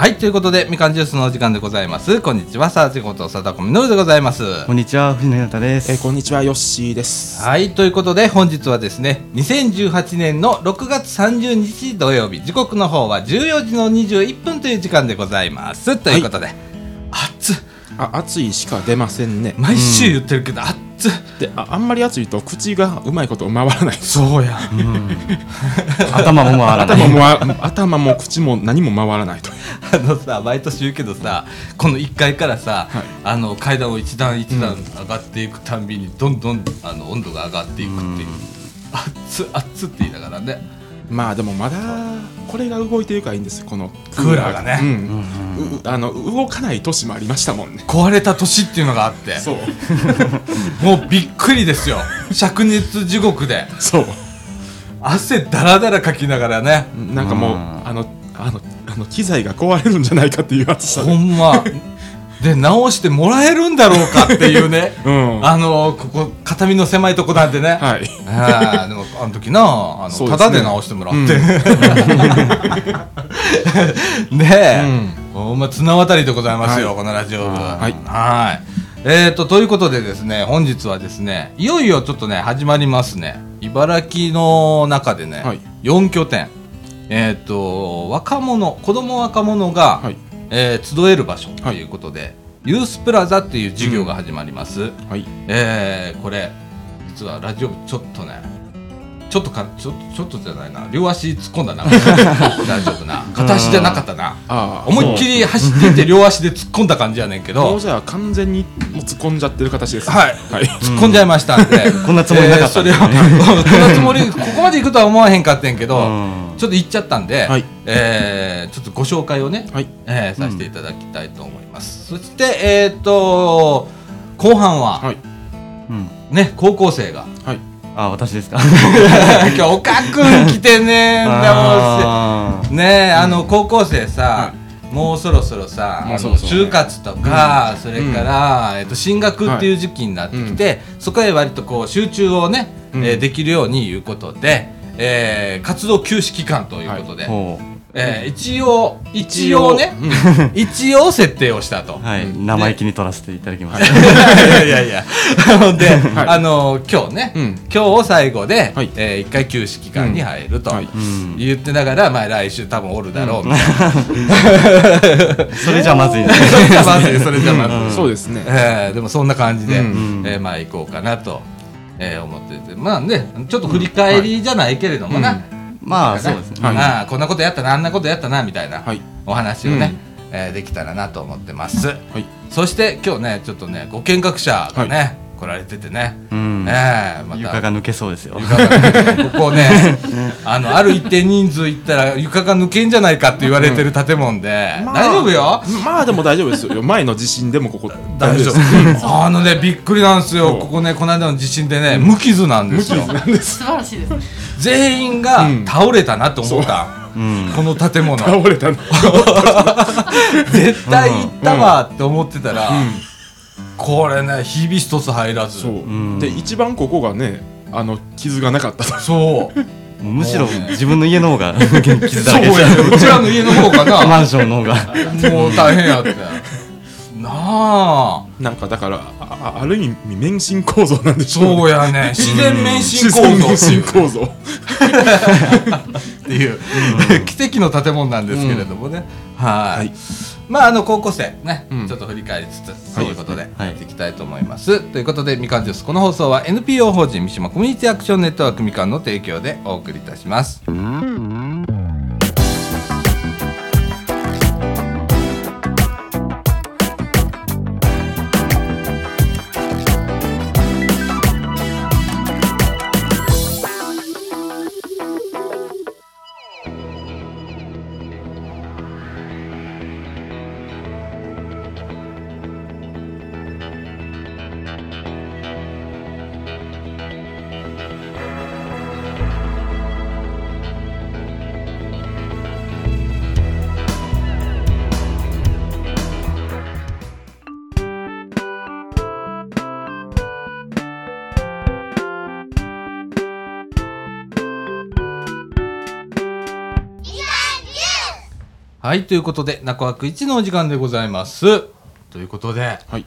はい、ということで、みかんジュースのお時間でございます。こんにちは、さあちこと、さだこみのるでございます。こんにちは、藤野太です。えーこんにちは、ヨッシーです。はい、ということで、本日はですね、2018年の6月30日土曜日、時刻の方は14時の21分という時間でございます。ということで、暑っあ、暑いしか出ませんね。毎週言ってるけど、暑っであ、あんまり暑いと口がうまいこと回らない。そうや。頭も回らない。頭もわ頭も口も何も回らないという。あのさ毎年言うけどさこの1階からさ、はいあの階段を一段一段上がっていくたんびにどんどんあの温度が上がっていくっていう熱っ熱っって言いながらねまあでもまだこれが動いてるからいいんですよ、このクーラーがね。うん。うあの動かない年もありましたもんね。壊れた年っていうのがあって。そう。もうびっくりですよ。灼熱地獄で。そう。汗だらだらかきながらね。なんかもう、うん。あの、あの、あの機材が壊れるんじゃないかっていう暑さで。ほんまで直してもらえるんだろうかっていうね。うん。あのここ片身の狭いとこなんでね、はい。あーでもあの時なあの、ね。タダで直してもらって、ねえ、お前綱渡りでございますよ、はい。このラジオ部。はい。はい。えー、とということでですね本日はですねいよいよちょっとね始まりますね。茨城の中でね、はい。4拠点。えっ、と若者子供若者が、はい。えー集える場所ということで、ユースプラザっていう授業が始まります、はい。えーこれ実はラジオ部ちょっとねちょっとかちょちょっとじゃないな両足突っ込んだな 大丈夫な片足じゃなかったな。思いっきり走っていって両足で突っ込んだ感じやねんけど もうじゃあ完全にもう突っ込んじゃってる形ですね。はいはい。突っ込んじゃいましたんで、こんなつもりなかったこんなつもりここまで行くとは思わへんかったんやけど、うんちょっと行っちゃったんで、はいえーちょっとご紹介をね、はい。えーさせていただきたいと思います、そしてえっ、と後半は、はい。うん。ね高校生がはい。あ、私ですか？今日岡くん来てね。あでもねえあの高校生さ、もうそろそろさあのもうそろそろね。就活とか、それから、えっと進学っていう時期になってきて、そこへ割とこう集中をね、うん。えーできるようにいうことで、えー活動休止期間ということで、ーほう。えー一応一応ね、一応。設定をしたと。はい、うん生意気に取らせていただきます。い。やいやいや。ほ んで、あの今日ね、うん。今日を最後で、はい。えー一回休止期間に入ると、うん。はい。うん。言ってながら、まあ、来週多分おるだろうみたいな、それじゃまずいね。それじゃまずいそれじゃまずい、そうですね。えーでもそんな感じで、うん。えーまあ行こうかなと、えー思ってて。まあねちょっと振り返りじゃないけれどもな、まあ、そうですね。はい。ああこんなことやったなあんなことやったなみたいな、はい。お話をね、うん。えーできたらなと思ってます、はい。そして今日ねちょっとねご見学者がね、来られててね、うん。えーまた。床が抜けそうですよ。床が抜けここね あのある一定人数いったら床が抜けんじゃないかって言われてる建物で、まあ大丈夫よ？まあでも大丈夫ですよ。前の地震でもここ。大丈夫。あのねびっくりなんですよ。ここねこの間の地震でね無傷なんですよ。素晴らしいですね。全員がうん。倒れたなと思った、う。ん。この建物。倒れたの。絶対行ったわって思ってたら、これねひび一つ入らず。そう。うん。で一番ここがね、あの傷がなかったと。そう。むしろ自分の家の方が傷だそうやね。うちらの家の方か マなンションの方が。もう大変やってなあ。なんかだからああある意味免震構造なんでしょそうやね。自然免震構造。自然免震構造。っていう、奇跡の建物なんですけれどもね、はい。はい。まああの高校生ね、うん。ちょっと振り返りつつということではいやっていきたいと思います、ということでみかんジュースこの放送は NPO 法人三島コミュニティアクションネットワークみかんの提供でお送りいたしますはい、ということで、中枠1のお時間でございます。ということで、はい。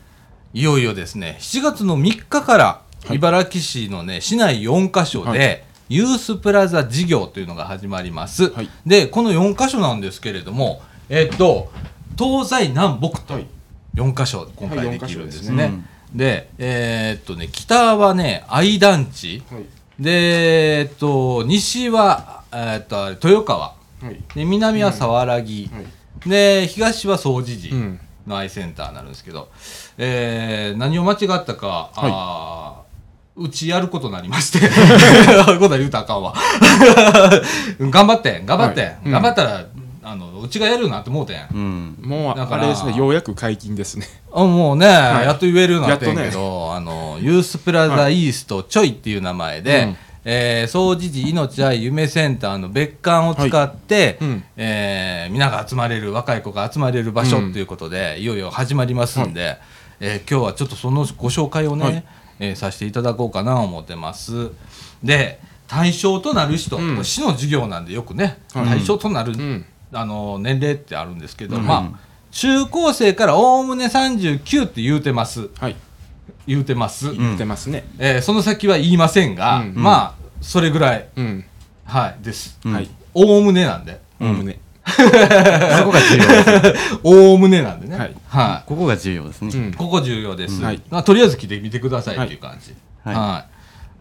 いよいよですね、7月の3日から、はい茨城市のね、市内4カ所で、はいユースプラザ事業というのが始まります。はいで、この4カ所なんですけれども、えっと、東西南北とはい4カ所今はい回できるんです四ね。でえーっとね、北はね、愛団地。はい。で、えっと、西は、えっと、豊川。はい。で、南は沢良木。はい。で、東は総持寺うん。のアイセンターになるんですけど、えー何を間違ったか、あーうちやることになりまして、そういうことは言うたらあかんわ。頑張ってん、頑張ってん、はいうん頑張ったら、あの、うちがやるなってもうてん。うん。もう、だからあれですね、ようやく解禁ですね。あもうね、いやっと言えるようになってんけど、あの、ユースプラザイーストちょいっていう名前で、うんえー、総持寺命愛夢センターの別館を使って、はい。うん。えー皆が集まれる、若い子が集まれる場所っていうことで、いよいよ始まりますんで、えー今日はちょっとそのご紹介をね、はい。えーさせていただこうかなと思ってます。で、対象となる人、うん。市の授業なんでよくね、はい。対象となる、うん。あの年齢ってあるんですけど、うん。まあ中高生からおおむね39って言うてます。はい。言うてます、ん言ってますね。えーその先は言いませんが、うん。まあそれぐらい、うん。はいです。うん。はい。おおむねなんで。おおむね。そこが重要です。おおむねなんでね。はい。はい。ここが重要ですね。うん。ここ重要です、はい。まあ、とりあえず来てみてくださいっていう感じ、はい。は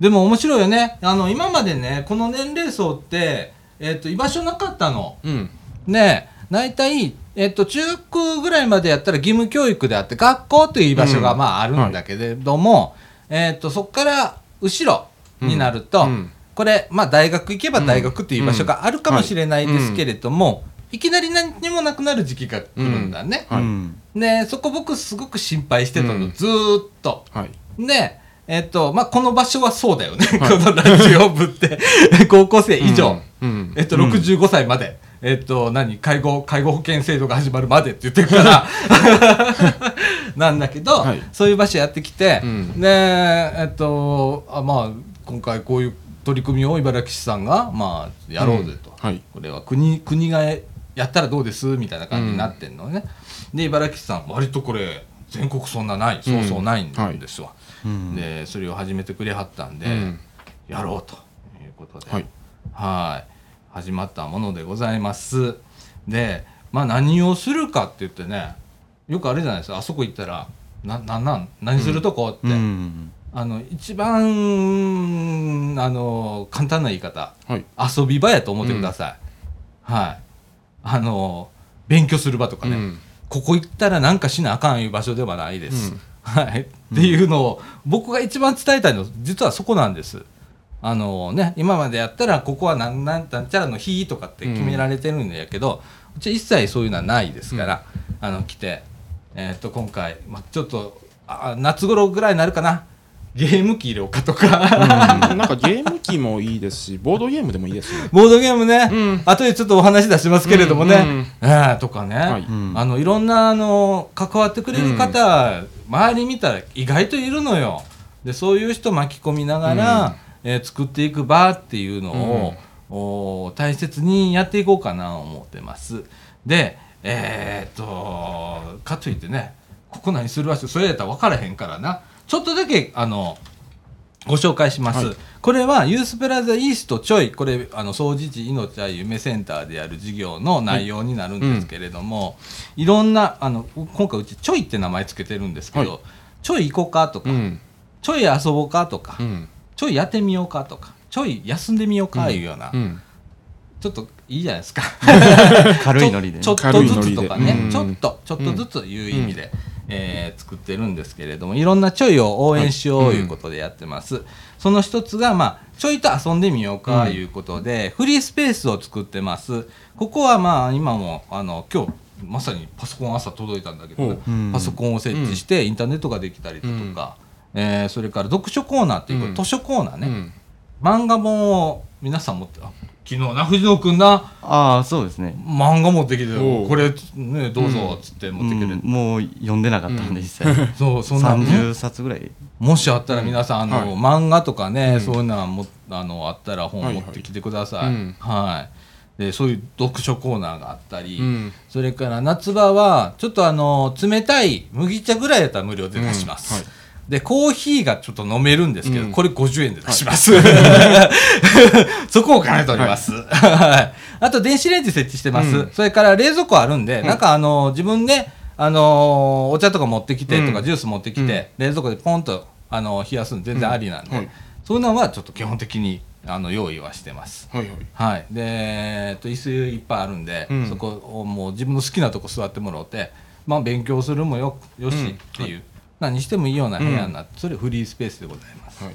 い。でも面白いよね。あの今までねこの年齢層って、えっと居場所なかったの。うん。ねえ大体、えっと、中学ぐらいまでやったら義務教育であって学校という居場所がうん。まああるんだけれども、えっとそこから後ろになると、うん。これ、まあ、大学行けば大学っていう場所があるかもしれないですけれども、い。きなり何にもなくなる時期が来るんだね。はい。うん。でそこ僕すごく心配してたの、うん。ずーっと。はい。でえっとまあ、この場所はそうだよね、はい。このラジオ部って。高校生以上。うん。えっと、65歳まで、えっと、何、介護、介護保険制度が始まるまでって言ってるから、なんだけど、はい。そういう場所やってきて、うん。で、えっと、あまあ、今回こういう取り組みを茨城市さんが、まあ、やろうぜと。はい。これは国、国がやったらどうですみたいな感じになってんのね。で、茨城市さん、割とこれ、全国そんなない、そうそうないんですわ。うん。で、それを始めてくれはったんで、うん。やろうということで、はい。はい始まったものでございます。でまあ何をするかって言ってねよくあれじゃないですか。あそこ行ったらななんなん何するとこ？って、うん。あの一番あの簡単な言い方。はい。遊び場やと思ってください、はい。あの勉強する場とかね、うん。ここ行ったらなんかしなあかんいう場所ではないです。うん。はい。っていうのを、僕が一番伝えたいの、実はそこなんです。あのね、今までやったら、ここはなんなんなんちゃらの日とかって決められてるんだけど、うちは一切そういうのはないですから、あの、来て、えっ、と、今回、まあ、ちょっと、あ夏頃ぐらいになるかな。ゲーム機入れようかとか、なんかゲーム機もいいですし、ボードゲームでもいいですね。ボードゲームね、うん。後でちょっとお話出しますけれどもね、うんうんえーとかね、はい。うん。あのいろんなあの関わってくれる方、周り見たら意外といるのよ。でそういう人巻き込みながら、えー作っていく場っていうのを、お大切にやっていこうかなと思ってます。でえーっとかといってねここ何するわしそれやったら分からへんからな。ちょっとだけあのご紹介します、はい。これはユースプラザイーストちょいこれあの総持寺命愛夢センターでやる事業の内容になるんですけれども、いろんなあの今回うちちょいって名前つけてるんですけど、はい。ちょい行こうかとか、うん。ちょい遊ぼうかとか、うん。ちょいやってみようかとかちょい休んでみようかいうような、うん。ちょっといいじゃないですか。軽いノリで。ね ちょっとずつとかね、ちょっとちょっとずついう意味で、えー作ってるんですけれどもいろんなちょいを応援しようはいいうことでやってます、その一つが、まあ、ちょいと遊んでみようかいうことで、フリースペースを作ってます。ここはまあ今もあの今日まさにパソコン朝届いたんだけどパソコンを設置してインターネットができたりだとか、えーそれから読書コーナーっていう、うん。図書コーナーね、うん。漫画本を皆さん持ってあ昨日な藤野くんな。ああ、そうですね。漫画持ってきてこれねどうぞっつって持ってきて。る、うんもう読んでなかったんで、実際。そうそんなのね30冊ぐらい。もしあったら皆さん、あのはい。漫画とかね、うん。そういうのはもあのあったら本はいはい。持ってきてください。うん。はい。でそういう読書コーナーがあったり、うん。それから夏場はちょっとあの冷たい麦茶ぐらいやったら無料で出します、うん。はいでコーヒーがちょっと飲めるんですけど、うん。これ50円で出します、そこを兼ねております、はい。あと電子レンジ設置してます、うん。それから冷蔵庫あるんで、なんかあの自分であのお茶とか持ってきてとか、うん。ジュース持ってきて、冷蔵庫でポンとあの冷やすの全然ありなんで、うん。はいそういうのはちょっと基本的にあの用意はしてます。はいはい。はい、で、えっと椅子いっぱいあるんで、うん。そこをもう自分の好きなとこ座ってもらって、まあ、勉強するもよよしうんっていう、何してもいいような部屋になって、それフリースペースでございます。はい。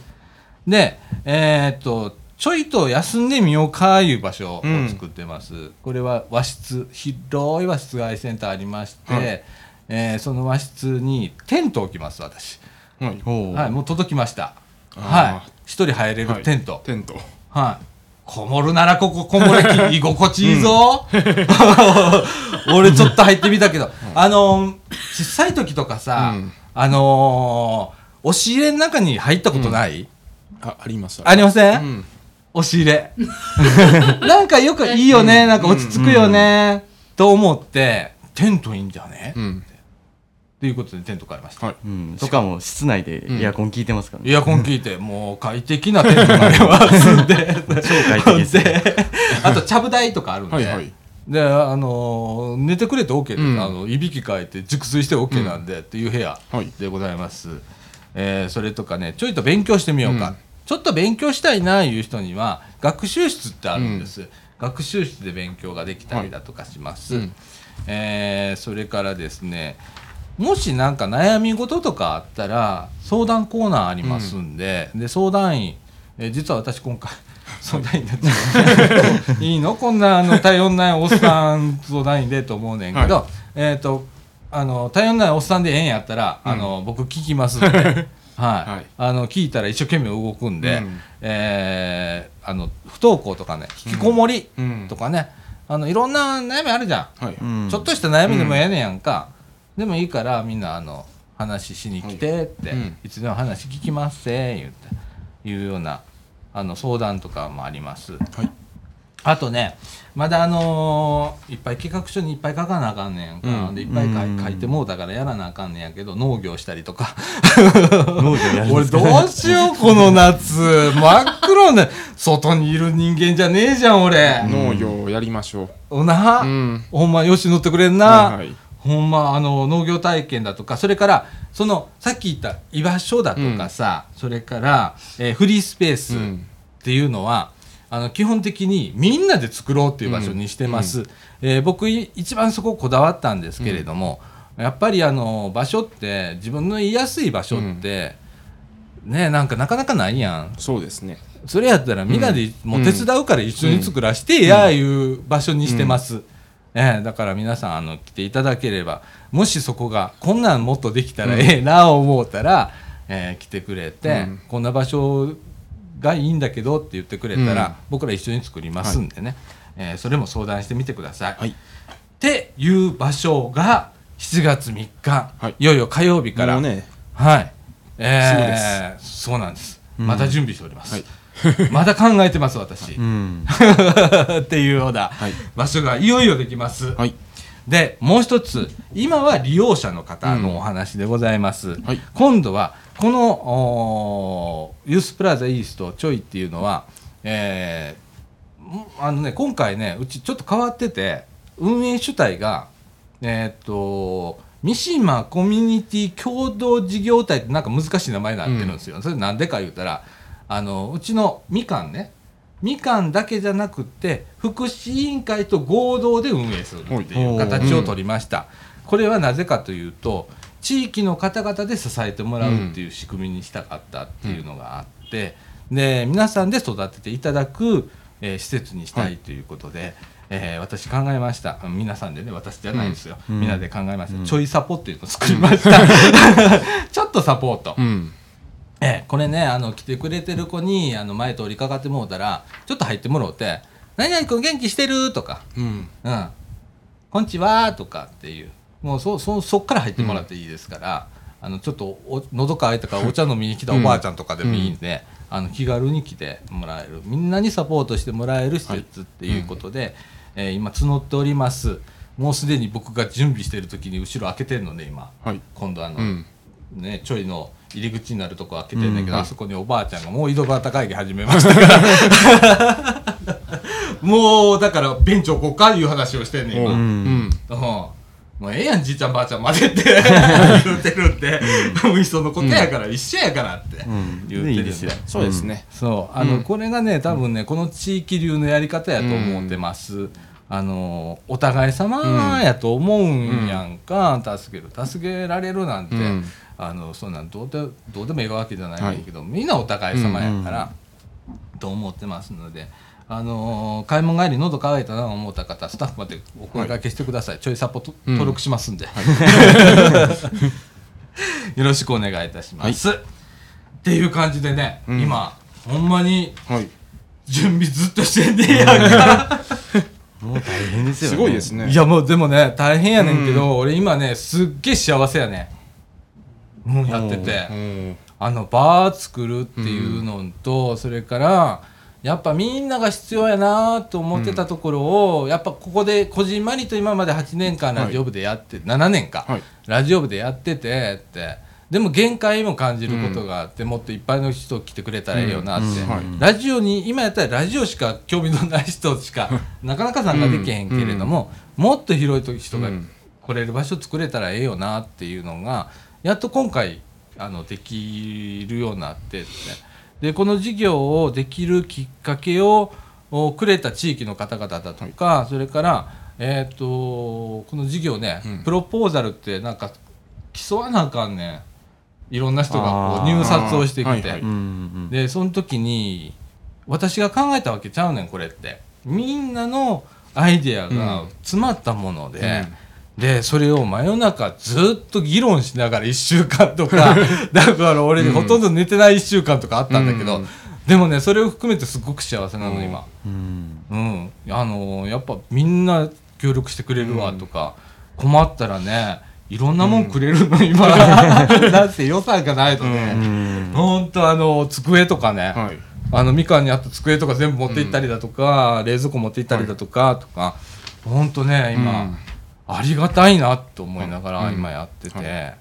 で、えっとちょいと休んでみようかいう場所を作ってます、これは和室広い和室外センターありまして、はい。えーその和室にテントを置きます私、はい。おはい、もう届きました。はい。一人入れるテント、テント。はい。こもるならこここもれき 居心地いいぞ、俺ちょっと入ってみたけど、あのー小さい時とかさ、うんあのー押し入れの中に入ったことない、ああります。ありません、うん。押し入れ。なんかよくいいよね、なんか落ち着くよね、と思って、テントいいんじゃね、っうん。ていうことでテント買いました。はい。うん、しかも室内でエアコン効いてますからね、エアコン効いて、もう快適なテントになりますんで。超快適ですであと、ちゃぶ台とかあるんで。はいはいで、あのー寝てくれて OK です、うん。あのいびきかいて熟睡して OK なんで、っていう部屋はいでございます、えーそれとかねちょいと勉強してみようか、うん。ちょっと勉強したいないう人には学習室ってあるんです、学習室で勉強ができたりだとかします、うん。えーそれからですねもしなんか悩み事とかあったら相談コーナーありますんで,、で相談員、えー実は私今回相談員になっちゃう。いいの？こんなあの頼んないおっさん相談員でと思うねんけど、えっ、とあの頼んないおっさんでええんやったら、あの僕聞きますんで、はい。はい。あの聞いたら一生懸命動くんで、うん。えーあの不登校とかね引きこもりうん。とかね、あのいろんな悩みあるじゃん。はい。うん。ちょっとした悩みでもええねやんか、でもいいからみんなあの話しに来てって、はい。うん。いつでも話聞きますせ言っていうようなあの相談とかもあります。はい。あとねまだあのーいっぱい企画書にいっぱい書かなあかんねやんか、うん。でいっぱい書書いてもうだからやらなあかんねやけど農業したりとか。農業やるん 俺どうしようこの夏。真っ黒ね外にいる人間じゃねえじゃん俺、農業やりましょおな、ううん。ほんまよし乗ってくれんな、はいはいほんまあの農業体験だとかそれからそのさっき言った居場所だとかさ、それから、えーフリースペースっうん。ていうのは、あの基本的にみんなで作ろうっていう場所にしてます、えー僕い一番そここだわったんですけれども、やっぱりあの場所って自分の言いやすい場所って、ねなんかなかなかないやん。そうですね。それやったらみんなでもう手伝うから一緒に作らしてやいう場所にしてます、ええだから皆さんあの来ていただければもしそこがこんなんもっとできたらええな思ったら、ええ来てくれて、うん。こんな場所がいいんだけどって言ってくれたら、うん。僕ら一緒に作りますんでね、ええそれも相談してみてください。はい。っていう場所が7月3日、はい。いよいよ火曜日から。ね。はい。えー、そうなんです。また準備しております。はい まだ考えてます、私。うん っていうようなはい場所がいよいよできます。はいで、もう一つ、今は利用者の方のお話でございます。はい今度は、このユースプラザイーストちょいっていうのは、えーんあのね、今回ね、うちちょっと変わってて、運営主体が、えーっと、三島コミュニティ共同事業体ってなんか難しい名前になってるんですよ。それなんでか言うたら、あの、うちのみかんね、みかんだけじゃなくて、福祉委員会と合同で運営するっていう形を取りました。これはなぜかというと、地域の方々で支えてもらうっていう仕組みにしたかったっていうのがあって、で皆さんで育てていただく、えー施設にしたいということで、えー私考えました。皆さんでね私じゃないですよ、うん。みん。なで考えました、うん。ちょいサポっていうのを作りました。ちょっとサポート、うん。ええ、これねあの来てくれてる子にあの前通りかかってもうたらちょっと入ってもろうて「何々君元気してる?」とか。うん「うんこんちは」とかっていう。もうそそそっから入ってもらっていいですから、あのちょっとお喉乾いたから お茶飲みに来たおばあちゃんとかでもいいんで、あの気軽に来てもらえる。みんなにサポートしてもらえる施設っていうことで、えー今募っております。もうすでに僕が準備している時に後ろ開けてるので今、はい。今度あの、うん。ね、ちょいの入り口になるとこ開けてんだけど、あそこにおばあちゃんがもう井戸端会議始めましたから。もうだからベンチ置こうかいう話をしてんねん今、ううん。ん。もうええやんじいちゃんばあちゃん混ぜて。言うてるん。で、もういっそのことやから、一緒やからって。うん。言うてるんで,、いいですよ。そうですね。そう。あの、うん。これがね多分ねこの地域流のやり方やと思ってます、あのお互い様やと思うんやんか、助ける助けられるなんて、うん。あのそんなんどうでどうでもいいわけじゃないけど、みんなお互い様やから、と思ってますので。あの買い物帰り喉乾いたなと思った方スタッフまでお声掛けしてください、ちょいサポとうん。登録しますんで、よろしくお願いいたします、っていう感じでね、うん。今ほんまにはい。準備ずっとしてんねやんか 変ですよね。すごいですね。いやもうでもね大変やねんけど、俺今ねすっげえ幸せやねもうやってて、うん。あのバー作るっていうのと、それからやっぱみんなが必要やなと思ってたところを、やっぱここでこじんまりと今まで8年間ラジオ部でやって、7年か、はい。ラジオ部でやっててってでも限界も感じることがあって、もっといっぱいの人来てくれたらいいよなって、ラジオに今やったらラジオしか興味のない人しかなかなか参加できへんけれども、もっと広い人がうん。来れる場所作れたらええよなっていうのがやっと今回あのできるようになってでこの事業をできるきっかけをおくれた地域の方々だとか、それから、えー、とこの事業ね、うん。プロポーザルってなんか競わなあかんねんいろんな人がこう入札をしてきて。でその時に私が考えたわけちゃうねんこれって。みんなのアイデアが詰まったもので、でそれを真夜中ずっと議論しながら1週間とか だから俺うん。ほとんど寝てない1週間とかあったんだけど、うん。でもねそれを含めてすごく幸せなの今。うん。うん、あのやっぱみんな協力してくれるわとか、困ったらねいろんなもんくれるの、今。だって予算がないとうね、うん。ほんとあの机とかね、はい。あのみかんにあった机とか全部持って行ったりだとか、冷蔵庫持って行ったりだとか、とか。ほんとね今、うん。ありがたいなと思いながらうん。今やってて、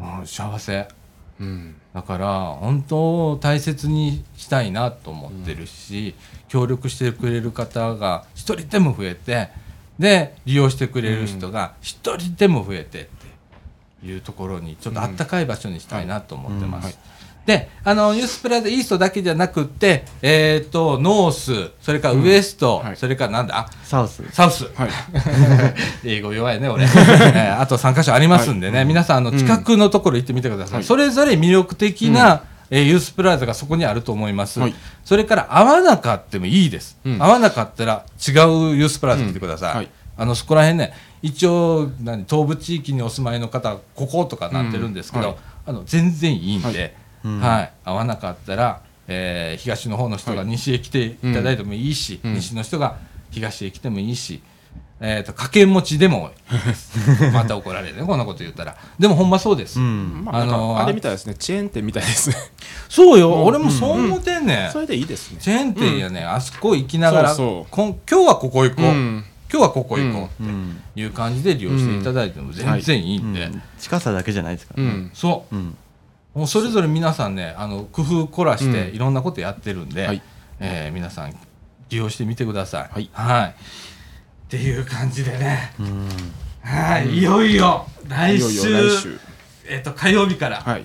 うん幸せ。うん。だから本当大切にしたいなと思ってるし、協力してくれる方が一人でも増えてで利用してくれる人が一人でも増えてっていうところにちょっとあったかい場所にしたいなと思ってます。うん。はいであのユースプラザイーストだけじゃなくって、えー、とノースそれからウエスト、はい。それからなんだ？あサウス。サウス、はい。英語弱いね俺、えーあと3箇所ありますんでね、皆さんあのうん。近くのところ行ってみてください、はい。それぞれ魅力的な、えーユースプラザがそこにあると思います、はい。それから合わなかってもいいです、うん。合わなかったら違うユースプラザ来てください、うんはいあのそこら辺ね一応何東部地域にお住まいの方こことかなってるんですけど、うんはいあの全然いいんで、はい。うん。はい、合わなかったら、えー東の方の人がはい。西へ来ていただいてもいいし、うん。西の人が東へ来てもいいし、えー、と掛け持ちでも また怒られるねこんなこと言ったら。でもほんまそうです、うん。まあのーあれみたいですね。チェーン店みたいですね。そうよ、うん。俺もそう思ってんねん、それでいいですね。チェーン店やね、あそこ行きながらそうそう。こん今日はここ行こう、うん今日はここ行こうっうん。ていう感じで利用していただいても全然いいんで、うん。近さだけじゃないですからね。うん。そう。うん。もうそれぞれ皆さんねあの工夫凝らしてうん。いろんなことやってるんで、はい。えー皆さん利用してみてください。はい。っていう感じでね、うん。はい、いよいよ来週。えっと火曜日からはい。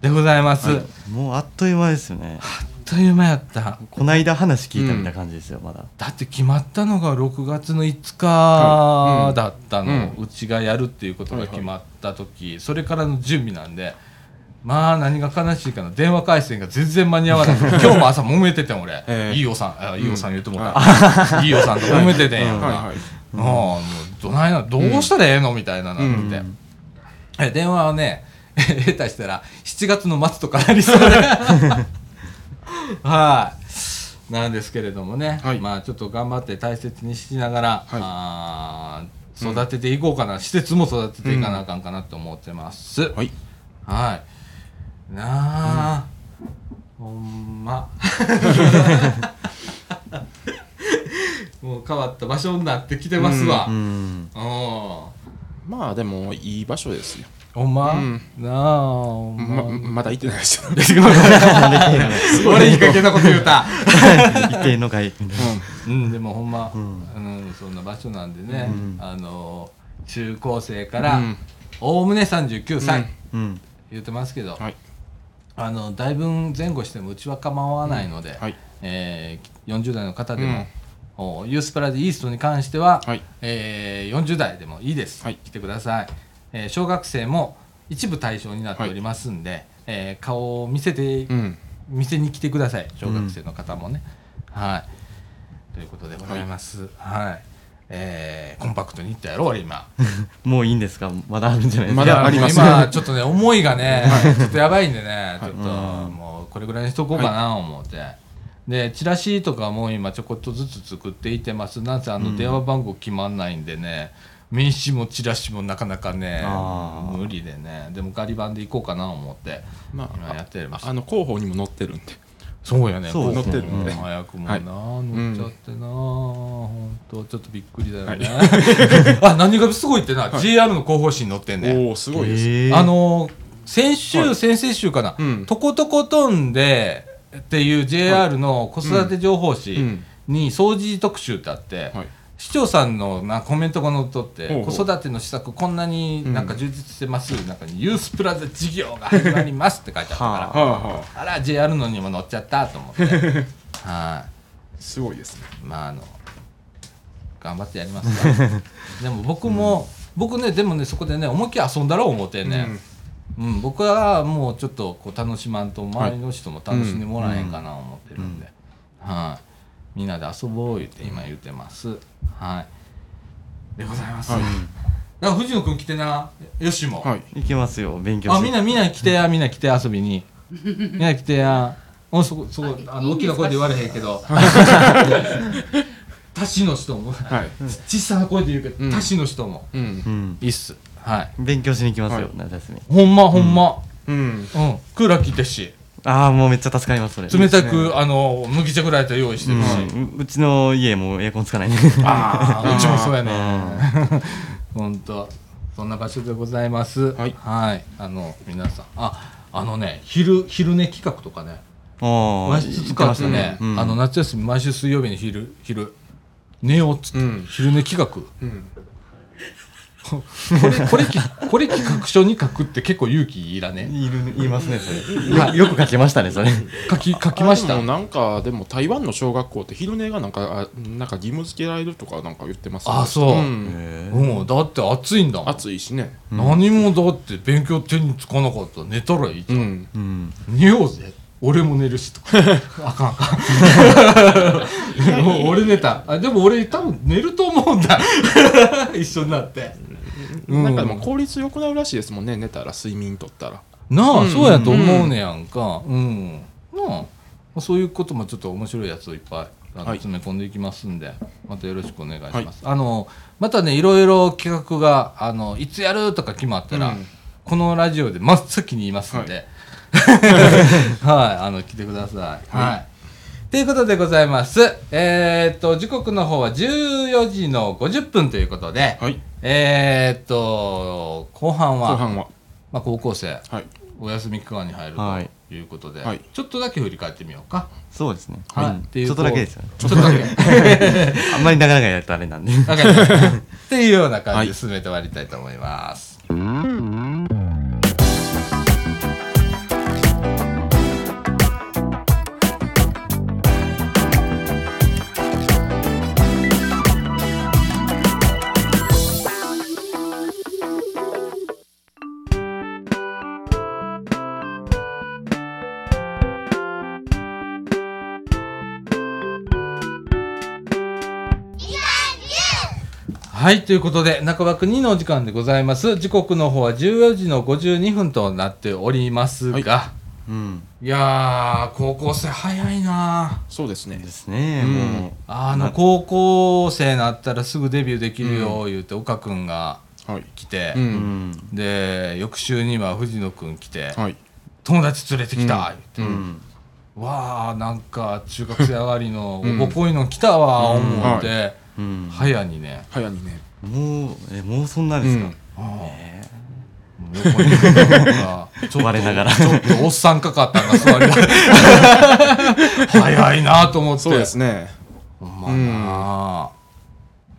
でございます。もうあっという間ですよねという間やった。こないだ話聞いたみたいな感じですよまだ。だって決まったのが6月の5日だったの、はうちがやるっていうことが決まった時、それからの準備なんでまあ何が悲しいかな。電話回線が全然間に合わない。今日も朝揉めててん俺、ええ。いいおさんあいいおさん言うと思った、いいおさんと揉めててんやん。か、はいはい。ああもうどないなどうしたらええのみたいななって。て、え電話はね 下手したら7月の末とかなりそうで はい。なんですけれどもね、はい。まあちょっと頑張って大切にしながら、はい。あー育てていこうかな、施設も育てていかなあかんかなと思ってます、はい。はい。なあ、ほんま。もう変わった場所になってきてますわ、ううん。ん。まあでもいい場所ですよほんま、うん。なあほんまままだ行ってないですよ 俺いい加減なこと言うた。一定の外うん。でもほんま、ううんんそんな場所なんでね、うん。あの中高生からうん。おおむね39歳、言ってますけど、はい。あのだいぶ前後してもうちは構わないので、はい。えー40代の方でも、おユースプラディイーストに関しては、はい。えー40代でもいいです、はい。来てください、えー小学生も一部対象になっておりますんで、えー顔を見せて、うん。店に来てください小学生の方もね、はい。ということでございます。はい、えーコンパクトにいったやろ俺今。もういいんですか？まだあるんじゃないですか？まだあります。今ちょっとね思いがね ちょっとやばいんでねちょっとうん。もうこれぐらいにしとこうかな思って、でチラシとかも今ちょこっとずつ作っていってます。なんせあの電話番号決まんないんでね、名刺もチラシもなかなかね無理でね。でもガリ版でいこうかな思ってま今やってます。ああの広報にも載ってるんで。そうやね。そうこ載ってるんで。うん早くもな、はい。乗っちゃってな、本当ちょっとびっくりだよね、あ何がすごいってな、JR の広報誌に載ってんねおおすごいです。あの先週、はい。先々週かな、うん。とことことんでっていう JR の子育て情報誌うん。に掃除特集ってあって、はい市長さんのなコメントが載っとって子育ての施策こんなになんか充実してます、中にユースプラザ事業が始まりますって書いてあったから、ははあはあ。ら JR のにも載っちゃったと思って。はい。あすごいですね。まああの頑張ってやりますか。ら でも僕も、僕ねでもねそこでね思いっきり遊んだろう思ってね、うん僕はもうちょっとこう楽しまんと周りの人も楽しんでもらえへんかな思ってるんで、はい、みんなで遊ぼう言って今言ってます。はい。でございます、はい。だから藤野君来てな。よしも、はい。行きますよ。勉強あみんなみんな来てやみんな来て遊びに。みんな来てや。おそこそこあの大きな声で言われへんけど。他市の人も。はい。小さな声で言うけど、うん。他市の人も。うん。うんいいっす。はい。勉強しに行きますよ。はい。夏休み。ほんまほんま。うん。うん、クーラー効いてるしああもうめっちゃ助かりますそれ。冷たくあの麦茶ぐらいと用意してるし、うん。うちの家もうエアコンつかないねああうちもそうやね。う本当 そんな場所でございます。はい。あの皆さん。ああのね昼昼寝企画とかね。和室使ってね、うん。あの夏休み毎週水曜日に昼昼寝ようっつって、うん。昼寝企画。うんこれこれきこれ企画書に書くって結構勇気いらねいる言いますねそれ。よよく書きましたねそれ。書き書きました。あでもなんかでも台湾の小学校って昼寝がなんかあなんか義務付けられるとかなんか言ってますあそう。うん。だって暑いんだ暑いしね。何もだって勉強手につかなかった。ら寝たらいいじゃん、うん。うん。寝ようぜ俺も寝るしとか。あかんあかん。もう俺寝た。あでも俺多分寝ると思うんだ。一緒になって。うん。なんかでも効率良くなるらしいですもんね寝たら睡眠とったら。なあ、うん。そうやと思うねやんか。うん、なあそういうこともちょっと面白いやつをいっぱいあのはい。詰め込んでいきますんで、またよろしくお願いします、あのまたねいろいろ企画があのいつやるとか決まったら、うん。このラジオで真っ先に言いますんで、はい、あの来てください。はい。ということでございます。えーっと時刻の方は14時の50分ということで、はい。えーっと後半は後半は。まあ高校生はい。お休み期間に入るはい。ということで、はい。ちょっとだけ振り返ってみようか。そうですね。はい。うん。っていうちょっとだけですよね。ちょっとだけ。あんまりなかなかやるとあれなんで。っていうような感じで進めてまいりたいと思います。はい、ということで、中枠2のお時間でございます。時刻の方は14時の52分となっておりますが、うん。い、やー、高校生早いな。そうですね。ですねうん。もう。あの、高校生になったらすぐデビューできるよ、言うて、岡君がはい。来て、で翌週には藤野くん来て、はい。友達連れてきた、ううんん。わあなんか中学生上がりのおぼこいの来たわうん。思って、うん。早にね、早にね。もうえもうそんなですか？え横に ちょっと我ながら。ちょっとおっさんかかったんが座りが。早いなと思って。そうですね。ほんま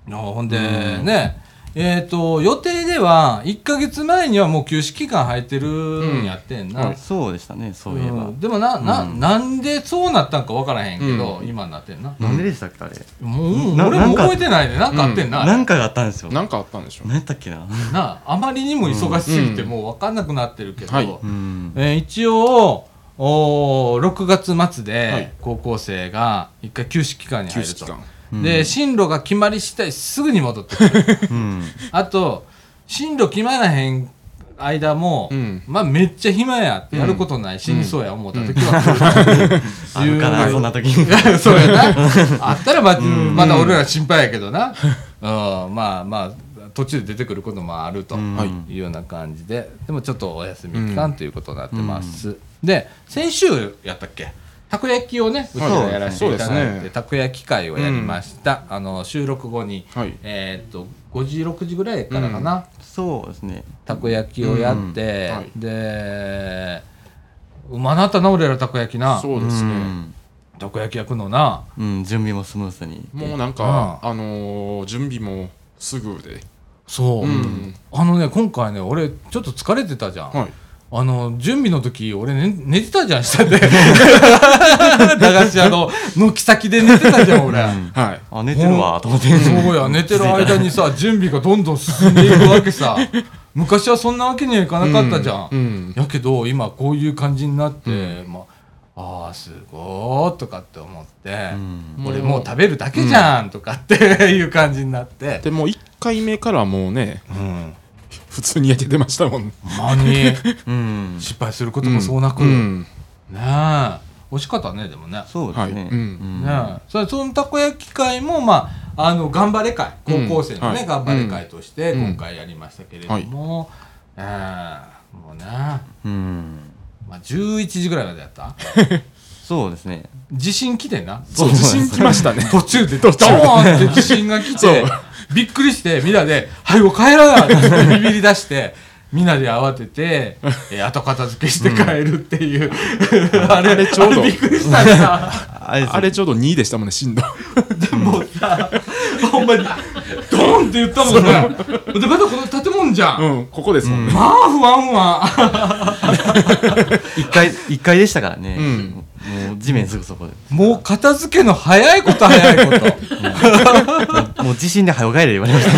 な。あほんでねえっ、と予定では1か月前にはもう休止期間入ってるんやってんな、うん。はいーそうでしたねそういえば。うん。でもなな,、うん。なんでそうなったんか分からへんけど、うん。今になってんな、なんででしたっけあれ？もうな俺も覚えてないでなんかあってんな、あれなんかがあったんですよ。なんかあったんでしょう何やったっけな。なあまりにも忙しすぎてうん。もう分かんなくなってるけど、はい。うん。えー一応おー6月末はい。で高校生が一回休止期間に入ると、休止期間。うんで進路が決まり次第すぐに戻ってくる。うん。あと進路決まらへん間も、うん。まあめっちゃ暇やってやることない、死にそうや思った時は。来る あるかなそんな時。に そうやな。あったらままだ俺ら心配やけどな。うん、まあまあ、途中で出てくることもあるとうん。い。うような感じで、でもちょっとお休み期間ということになってます。で、先週やったっけ？たこ焼きをね、うちらやらせていただいて、そうですね。たこ焼き会をやりました。あの、収録後に、はい。えーっと、5時、6時ぐらいからかな？そうですね。たこ焼きをやって、うん。はい。で、うまなったな、俺らたこ焼きな。そうですね。ん。たこ焼き焼くのな。うん準備もスムーズに。もうなんかあのー準備もすぐで。そう、うん。あのね今回ね俺ちょっと疲れてたじゃん、はいあの準備の時俺、ね、寝てたじゃん下で。駄菓子屋の軒先で寝てたじゃん俺、うん。はい。あ寝てるわと思って。そうや寝てる間にさ準備がどんどん進んでいくわけさ。昔はそんなわけにはいかなかったじゃん、うん。やけど今こういう感じになって、まああーすごーとかって思って、うん。俺もう食べるだけじゃんとかっていう感じになって、でも1回目からもうねうん、普通に焼けてましたもん。ねまにうん。失敗することもそうなく、うん。ねえ。美味しかったねでもね。そうですね。はい。うん。ねえ。それそのたこ焼き会もまああの頑張れ会。高校生のね、うんはい。頑張れ会としてうん。今回やりましたけれども、ええ。もうね、うん。まあ、11時ぐらいまでやった？そうですね。地震来てんな。そう。自信きましたね。途中でドーンって地震が来て。びっくりしてみんなで「はいもう帰らない!」ってビビり出してみんなで慌てて、えー後片付けして帰るっていう、あ れあれちょうど。びっくりしたな。あれあれちょうど2でしたもんね震度でもさほんまにドーンって言ったもんね。でまたこの建物じゃん、うんここですもんね。まあ不安不安。一回一回でしたからね。うんもう地面すぐそこでもう片付けの早いこと早いこと。もう地震で早帰れ言われました。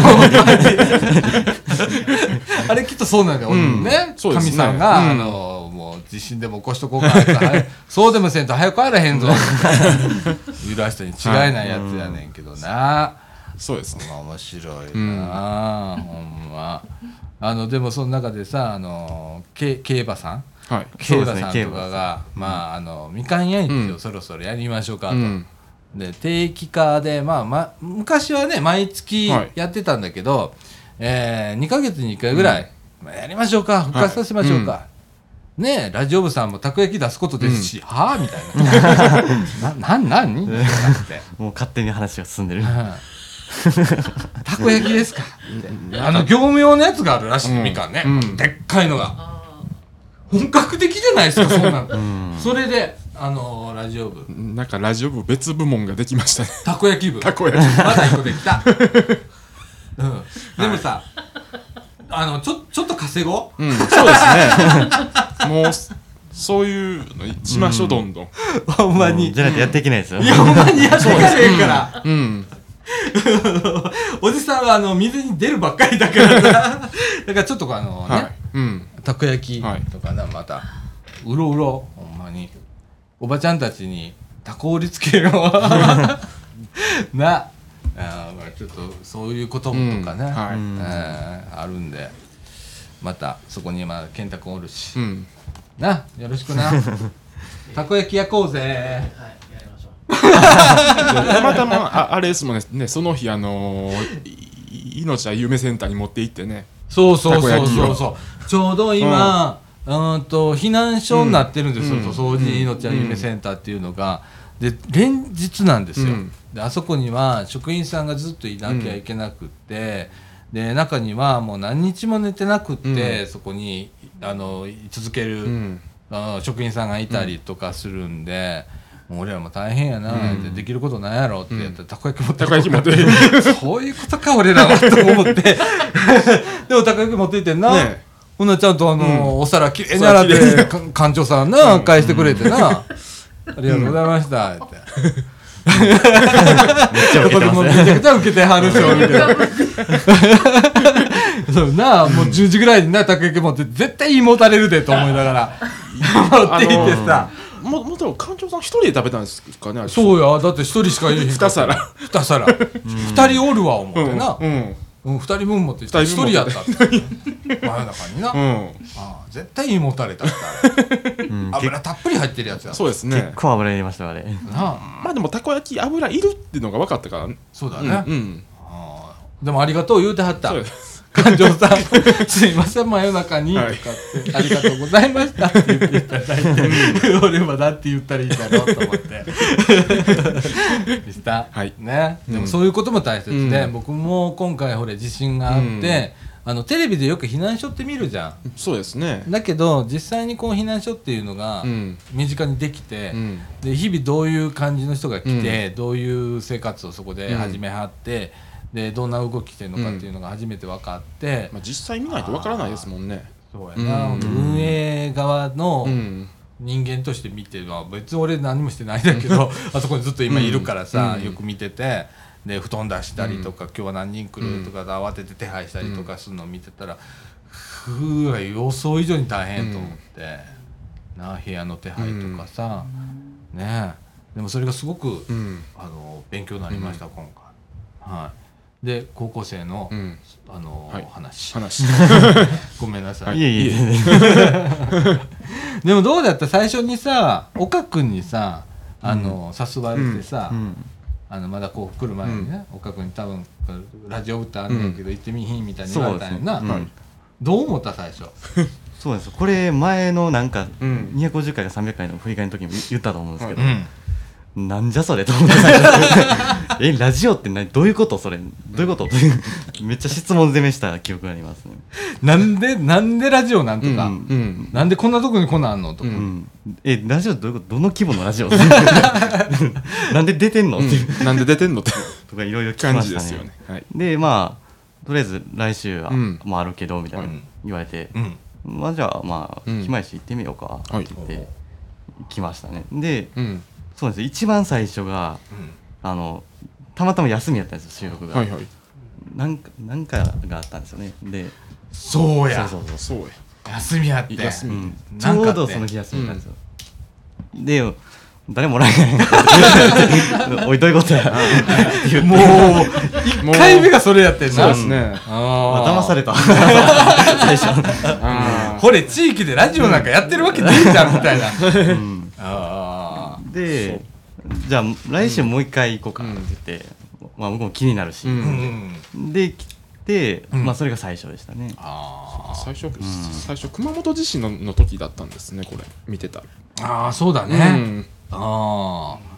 あれきっとそうなんだよ、うん。ね。神さんが、うん。あのもう地震でも起こしとこうかそうでもせんと早く帰らへんぞ。言うら人に違いないやつやねんけどな、そうですね。まあ面白いな、ほんま。あのでもその中でさあのけ競馬さんはい。競馬さん競とか馬が、まああのみかん屋市うん。をそろそろやりましょうかと、うん。で定期化で、まあま、昔はね毎月はい。やってたんだけど、え2ヶ月に1回ぐらい、まあやりましょうか復活させましょうか、ねえラジオ部さんもたこ焼き出すことですし、はあみたいな。なな何？って。もう勝手に話が進んでる。うん。たこ焼きですかあの業務用のやつがあるらしい、うん。みかんね、うん。でっかいのが本格的じゃないですかそんなの、うん。それであのラジオ部。なんかラジオ部別部門ができましたね。たこ焼き部。たこ焼きまだ一個できた、うん、でもさ、あのちょちょっと稼ごう。うんそうですね。もうそういうのしましょうどんどん。ほんまうんじゃないとやっていけないですよ。いやほんまにやっていかれへんから。うん。おじさんはあの水に出るばっかりだからさ。だからちょっとあのね、はいうん。たこ焼きとかな、また。うろうろ。ほんまに。おばちゃんたちにたこ売りつけよう。な。あちょっとそういうこともとかね、うん。はい。うん。えーあるんで。またそこにまあ健太君おるし、うん。なよろしくな。たこ焼き焼こうぜ。たまたまああれですもんね。ねその日あのーい命は夢センターに持って行ってねそうそうそうそう。そうちょうど今、うーんと避難所になってるんですよ、うん。掃除命は夢センターっていうのが。で連日なんですよ、うん。であそこには職員さんがずっといなきゃいけなくって、で中にはもう何日も寝てなくって、そこにあの居続ける、うん。あ職員さんがいたりとかするんで、もう俺らも大変やな、うん。でできることないやろってやったら、たこ焼き持ってたこ焼き持って。そういうことか俺らはと思って。でもたこ焼き持っていってんな、ねほんならちゃんとあの、うん。お皿きれいに洗ってか館長さんな、返してくれてな、ありがとうございましたって。めっちゃ受けてもますね。めちゃくちゃ受けてはるしょみたいなそうなもう10時ぐらいになたこ焼き持って絶対胃もたれるでと思いながら。持っていってさ、ももとも館長さん一人で食べたんですかねそうやだって一人しかいへん二皿。二皿。二人おるわ思ってな、うんうん。うん、二人分持って一二人やったって。真夜中にな、あうん。あ絶対胃もたれたってあれ。うん。結油たっぷり入ってるやつや。そうですね。構油入れましたあれ。なあ。まあでもたこ焼き油いるっていうのが分かったから。ねそうだね、うんうん。ああ。でもありがとう言うてはったそうです館長さんすいません真夜中にとかはいって、ありがとうございましたって言っていただいて 俺はだって言ったらいいんだろうと思って。でした、はい。ね、うん。でもそういうことも大切で、うん。僕も今回ほれ地震があって、あのテレビでよく避難所って見るじゃそうですね。んだけど実際にこう避難所っていうのがうん。身近にできて、うん。で日々どういう感じの人が来て、どういう生活をそこで始めはって、でどんな動きしてるのかっていうのが初めて分かって、まあ実際見ないと分からないですもんね。そうやな、うん。運営側のうん。人間として見ては別に俺何もしてないんだけど あそこにずっと今いるからさ、うん。よく見てて。で布団出したりとか、今日は何人来るとかで慌てて手配したりとかするのを見てたら、ふわ予想以上に大変と思って、なあ部屋の手配とかさ、ねえ。でもそれがすごく、うん。あの勉強になりました、今回。はい、で高校生の、うん。あのはい。話。話。ごめんなさい、い。えいえ。全 然でもどうだった？最初にさ岡君にさあの、誘われてさ、うん。あのまだこう来る前にね、岡君に多分ラジオ歌あんねんけど、行ってみひんみたいに言われたんやな、そうんどう思った最初？そうです。これ前のなんかうん。250回か300回の振り返りの時に言ったと思うんですけど、ん。なんじゃそれと思って えラジオって何？どういうこと？それ。どういうこと？めっちゃ質問攻めした記憶がありますね、なんでなんでラジオなんとか、うん。うん。なんでこんなとこにこんなんあんのとか、ううん。ん、えラジオどういうこと？どの規模のラジオ？なんで出てんの、っていううん。なんで出てんの？ってとかいろいろ聞き感ましたね。じですよね。はい。でまあとりあえず来週は、うん。もうあるけどみたいなうん言われて、うん。まあじゃあまあ、うん。暇やし行ってみようかはいって言って来ましたね。でうん。そうです。一番最初があのたまたま休みやったんですよ収録が、はいはい。なんかなんかがあったんですよね。でそうや。そうそうそう。や。休みやって。休み。うん、ちょうどその日休みだったんですよ、で誰もらえないおいどういうことや。もう1回目がそれやってんな。そうですね。騙された。最初、あほれ地域でラジオなんかやってるわけねえじゃんみたいな。うん。あでじゃあ来週もう一回行こうかって言って、まあ僕も気になるし、で来て、うん。まあそれが最初でしたね。あ最初最初熊本地震のの時だったんですねこれ見てたーあーそうだうね、ん。ああ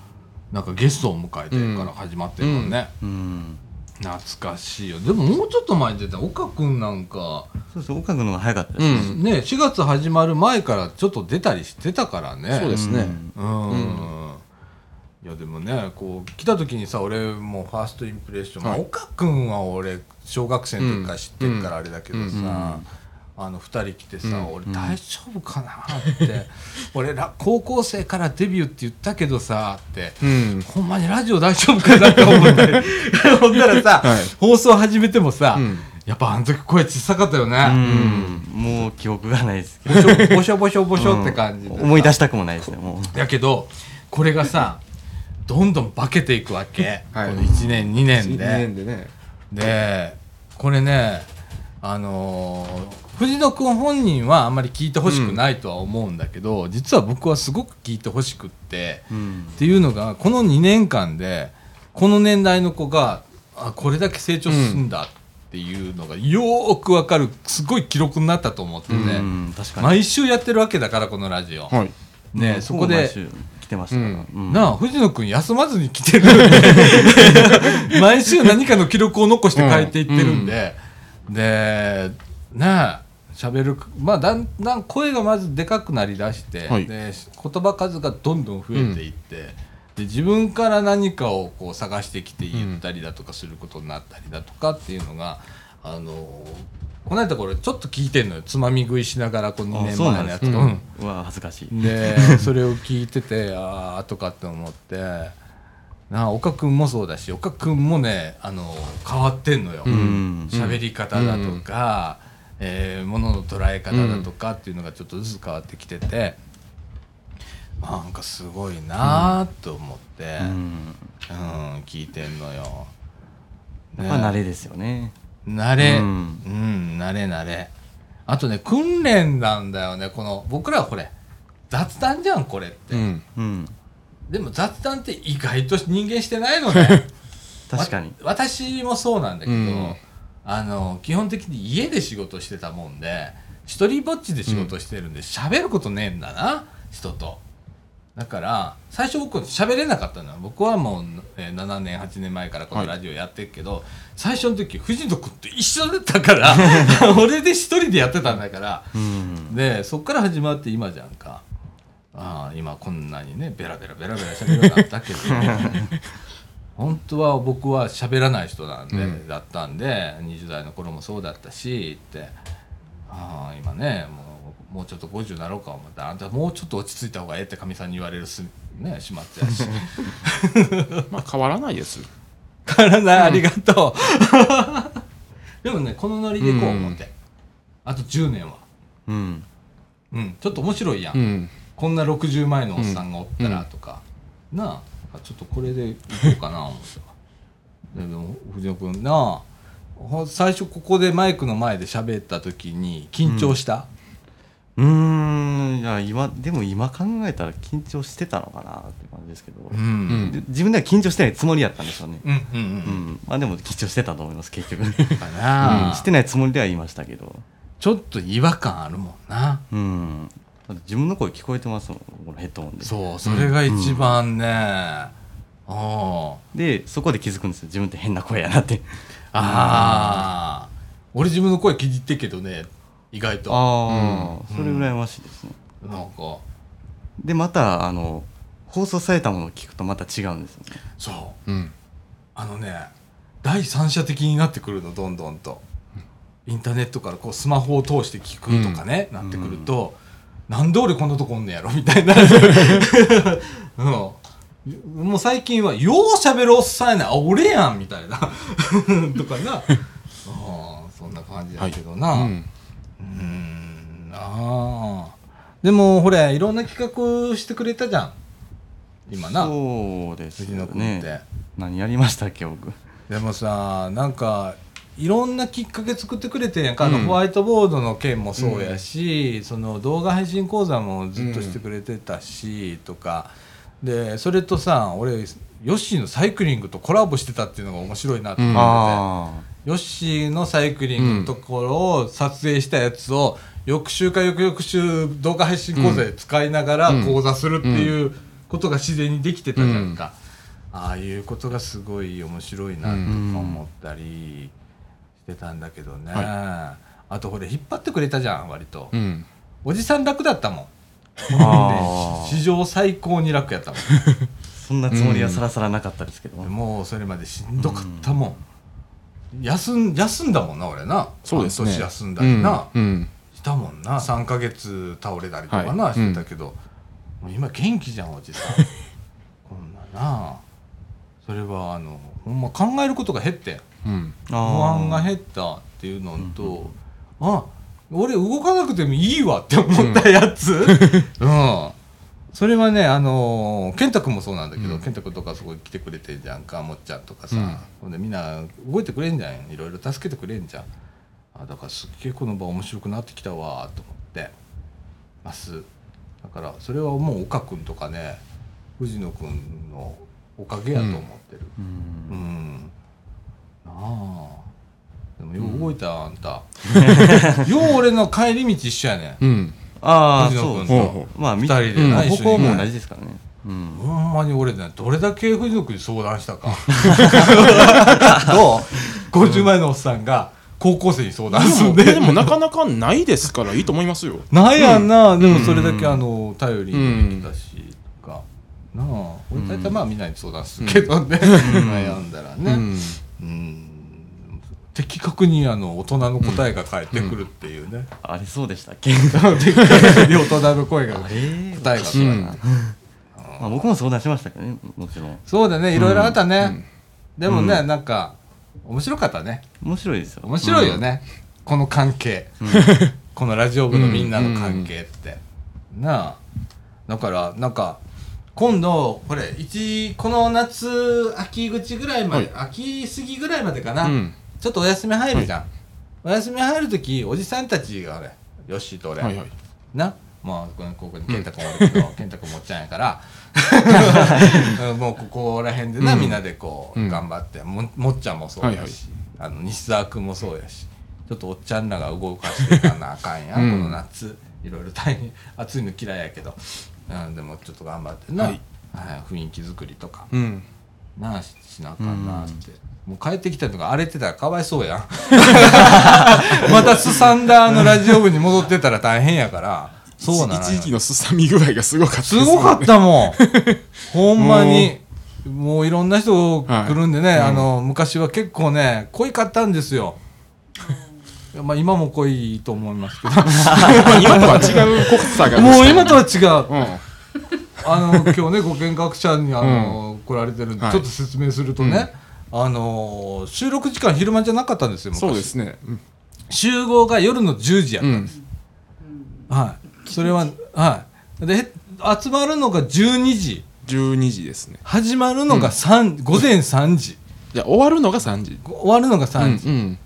なんかゲストを迎えてから始まってるもんね、うん。懐かしいよ。でももうちょっと前に出た岡君なんか。そうそう岡君の方が早かったです、うん。ね4月始まる前からちょっと出たりしてたからね。そうですね。うん、うんいやでもねこう来た時にさ俺もうファーストインプレッション、まあはい岡君は俺小学生の時から知ってるからあれだけどさ、うんあの2人来てさ、うん俺大丈夫かなって、俺ら高校生からデビューって言ったけどさって、うん。ほんまにラジオ大丈夫かなって思ったり ほんならさ、はい。放送始めてもさ、うん。やっぱあの時声小さかったようね、ん。もう記憶がないですけど。ボショボショボショって感じ思い出したくもないですねもう。やけどこれがさどんどん化けていくわけ、はい。この1年2年で。2年でね。でこれねあのー藤野君本人はあんまり聞いてほしくないとは思うんだけど、実は僕はすごく聞いてほしくって、うん。っていうのがこの2年間でこの年代の子があこれだけ成長するんだっっていうのがよーくわかるすごい記録になったと思ってて、うん毎週やってるわけだからこのラジオ、はい。ねうんそこでてましたから、うん。なあ藤野君休まずに来てるんで 毎週何かの記録を残して書いていってるんで、でねえ喋るまあだんだん声がまずでかくなりだして、はい。で言葉数がどんどん増えていって、で自分から何かをこう探してきて言ったりだとかすることになったりだとかっていうのが、あのこの間これちょっと聞いてんのよ。つまみ食いしながらこう2あ年前のやつが。うんうん。うわ恥ずかしい。でそれを聞いててああとかって思って。なあ岡君もそうだし岡君もねあの変わってんのよ。ううん。喋、り方だとか、えーものの捉え方だとかっていうのがちょっとずつ変わってきてて、なんかすごいなあと思って、ううんん聞いてんのよ。やっぱ慣れですよね慣れ、ううんん、慣れ慣れ。あとね、訓練なんだよね、この、僕らはこれ、雑談じゃん、これって。うんうんでも雑談って意外と人間してないのね。確かにわ私もそうなんだけど、うんあの、基本的に家で仕事してたもんで、一人ぼっちで仕事してるんで、喋、ることねえんだな、人と。だから、最初僕喋れなかったのよ。僕はもう、えー7年、8年前からこのラジオやってるけど、最初の時、藤野君と一緒だったから、俺で一人でやってたんだから、うん。でそっから始まって今じゃんか。ああ今こんなにねベラベラベラベラ喋るようになったけど。本当は僕は喋らない人なんで、うん。だったんで20代の頃もそうだったしって。ああ今ねもうもうちょっと50になろうか思ったらあんたもうちょっと落ち着いた方がええってかみさんに言われるすね始末やし。まあ変わらないです。からなありがとう。でもねこのノリでこう思って、あと10年は。うん。うん。ちょっと面白いやん。うん。こんな60前のおっさんがおったらとか、なあ。ちょっとこれでいこうかな思ってでも藤野君なあ。ほ最初ここでマイクの前で喋った時に緊張した、うーんいや今でも今考えたら緊張してたのかなって感じですけど、うん。うんで自分では緊張してないつもりやったんですよね、うんうんううん。んまあでも緊張してたと思います結局、かな。あ、うん。してないつもりでは言いましたけど。ちょっと違和感あるもんな。うん。自分の声聞こえてますもんこのヘッドホンで。そうそれが一番ね、ああでそこで気づくんですよ。自分って変な声やなって。ああ俺自分の声気に入ってっけどね意外と。ああ、うん。それ羨ましいですね、なんか。でまたあの放送されたものを聞くとまた違うんですよね。そう。うん。あのね第三者的になってくるのどんどんと。インターネットからこうスマホを通して聞くとかね、なってくると、なんで俺こんなとこおんねやろみたいにな。る、うん、もう最近はようしゃべるおっさんやなあ俺やんみたいな。とかな。ああそんな感じだけどな、ううんーんああでもほれいろんな企画してくれたじゃん。今な。そうですよ藤野君って、ね何やりましたっけ僕。でもさなんかいろんなきっかけ作ってくれてんやんか、あのうん。ホワイトボードの件もそうやし、その動画配信講座もずっとしてくれてたし、とか。でそれとさ俺ヨッシーのサイクリングとコラボしてたっていうのが面白いなって思ってて、あヨッシーのサイクリングのところを撮影したやつを翌週か翌々週動画配信講座で使いながらうん。講座するっていうことが自然にできてたじゃん。か、ああいうことがすごい面白いなとか思ったりしてたんだけどね、はあとこれ引っ張ってくれたじゃん割と、うん。おじさん楽だったもん。あ史上最高に楽やったもん。そんなつもりはさらさらなかったですけど、もうそれまでしんどかったもん、休ん休んだもんな俺な。そうですね。半年休んだりな、うんうんしたもんな。3ヶ月倒れたりとかな、はい。してたけど、もう今元気じゃんおじさん。こんなな。それはあのほんま考えることが減ってん。うん。不安が減ったっていうのと、あ俺動かなくてもいいわって思ったやつ、うん。それはねあの健太君もそうなんだけど、うん。健太君とかそこに来てくれてんじゃんかもっちゃんとかさ、うんでみんな動いてくれんじゃん。いろいろ助けてくれんじゃんあだからすっげえこの場面白くなってきたわと思って。ます。だからそれはもう岡君とかね藤野君のおかげやと思ってる。うん。うん、なあ。でもよう動いたあんた。よう俺の帰り道一緒やねん。うん。ああ藤野君そうですねほう。まあ見二人でうんな一緒に歩行も同じですからね。うん。ほんまに俺ねどれだけ藤野君に相談したか。と50前のおっさんが高校生に相談すんで。でもなかなかないですからいいと思いますよ。なんやんな、でもそれだけあの頼りに来たし、とかなあ俺大体まあみんなに相談するけどね、悩んだらね、うん。うん。的確にあの大人の答えが返ってくるっていうね、あれそうでしたっけ？的確に大人の声が 答えが返うんってくる、まあ僕も相談しましたけどねもちろん。そうだね。いろいろあったね、うん。でもね、うなんか面白かったね。面白いですよ。面白いよね、この関係、このラジオ部のみんなの関係って、なあ。だからなんか今度これ一この夏秋口ぐらいまで、秋過ぎぐらいまでかな、うん。ちょっとお休み入るじゃん、お休み入る時おじさんたちがねよしと俺、はいはい。なまあこここに健太君おるけど、健太君もっちゃんやから。もうここら辺でな、うん。みんなでこう、うん。頑張って。ももっちゃんもそうやし、はいはい。あの西澤君もそうやし。ちょっとおっちゃんらが動かしていかなあかんや、うん。この夏。いろいろ大変。暑いの嫌いやけど、うん、でもちょっと頑張ってな、ははいい雰囲気作りとか。うん。なあししなあかんなって、もう帰ってきたのが荒れてたらかわいそうやん。またすさんだあのラジオ部に戻ってたら大変やからそうなのよ。一時期のすさみ具合がすごかったですすごかったもん。ほんまに。もう。いろんな人来るんでね、はいうん。あの昔は結構ね濃いかったんですよ。まあ今も濃いと思いますけど。今とは違う濃さがもう今とは違う。うん。あの今日ねご見学者にあの、来られてるんで、はい。ちょっと説明するとね、あの収録時間昼間じゃなかったんですよ昔。そうですね。うん。集合が夜の10時やったんです、はいそれははい。で集まるのが12時。12時ですね。始まるのが3、午前3時。いや終わるのが3時。終わるのが3時、うんうん。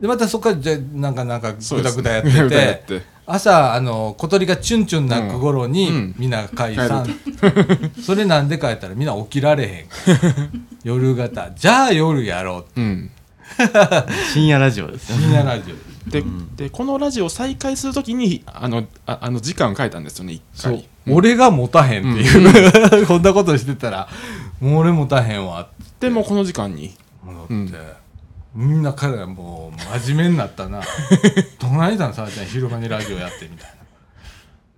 でまたそこからじゃあなんかなんかグダグダやっててって。朝あの小鳥がチュンチュン鳴く頃に、うんうん。みんな解散それなんでかやったらみんな起きられへん。夜型。じゃあ夜やろう。うん。深夜ラジオです。よ深夜ラジオででこのラジオを再開するときにあのああの時間を変えたんですよね一そう。回、俺が持たへんっていう、こんなことしてたらもう俺持たへんわ。ってでもうこの時間に。戻って、みんな彼らもう真面目になったな。どないだんさあちゃん昼間にラジオやってみたい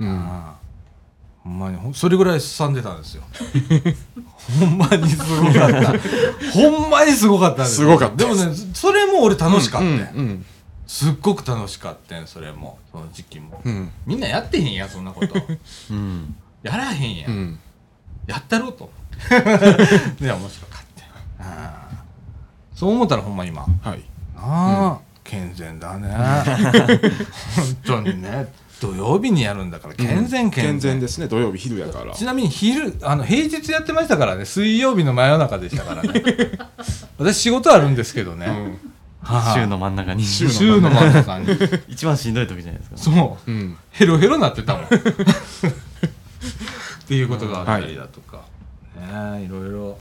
な。うん。ああ。ほんまにそれぐらいすさんでたんですよ。ほんまにすごかった。ほんまにすごかったんですよ。すごかったでもねそれも俺楽しかった、うんうんすっごく楽しかったんそれも。その時期も、うん。みんなやってへんやんそんなこと。うん。やらへんやん、うん。やったろうと。思ってで面白かったそう思ったらほんま今。はい。なあ、健全だね。本当にね。土曜日にやるんだから健全健全,、ですね。土曜日昼やから。ちなみに昼あの平日やってましたからね。水曜日の真夜中でしたからね。私仕事あるんですけどね、うん。はい週の真ん中に。週週の真ん中に。一番しんどい時じゃないですか。そう。うん。ヘロヘロなってたもん。っていうことがあったりだとか、ねえいろいろ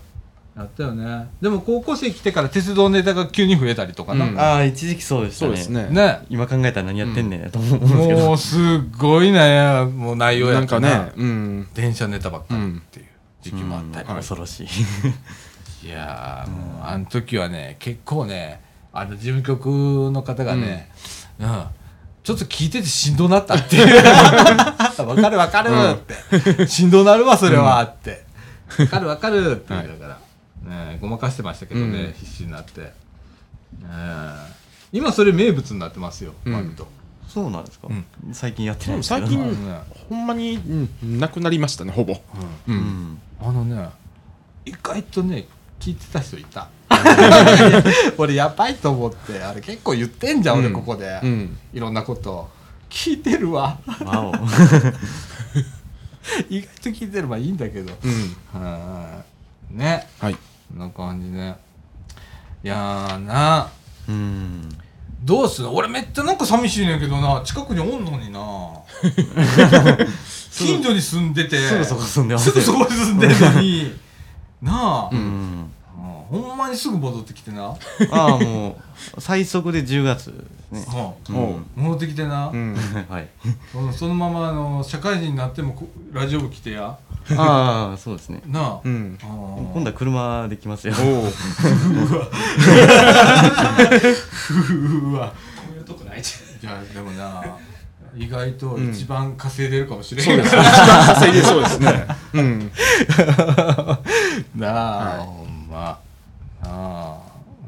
やったよね。でも高校生来てから鉄道ネタが急に増えたりとかな、うん。ああ一時期そうでしたね。そうですね。ね。今考えたら何やってんねんと思う。ん。ですけどもうすっごいね。もう内容やな。んかったなねうん。電車ネタばっかりっていう時期もあったり、うん恐ろしい。いやーもうあの時はね結構ねあの事務局の方がね、うん。ちょっと聞いててしんどなったって。い うわかるわかるって、しんどなるわそれはって、わかるわかるって言いながら、ね、ごまかしてましたけどね、うん。必死になって、ね今それ名物になってますようん。割と、そうなんですか。うん。最近やってないですけど。最近ねほんまに、うん、なくなりましたねほぼ。ううんん。あのね意外とね聞いてた人いた 俺やばいと思ってあれ結構言ってんじゃん、うん。俺ここで、うん。いろんなこと。聞いてるわ。意外と聞いてればいいんだけど。うん。はい。ね。はい。こんな感じねいやーな。うん。どうすんの俺めっちゃなんか寂しいねんけどな。近くにおんのにな。近所に住んでて。すぐそこ住んでますすぐそこに住んでるのに。なあ、ううんんほほんまにすぐ戻ってきてな、ああもう最速で10月。ね、うん。おう戻ってきてな、うん。はい。うんそのままあの社会人になってもこラジオ部来てや。ああそうですね。なあ、うん。あー今度は車で来ますよ。おおうわこういうとこないじいやでもな意外と一番稼いでるかもしれん、そうですね一番稼いでそうですねうんなあ、はいほんまなあ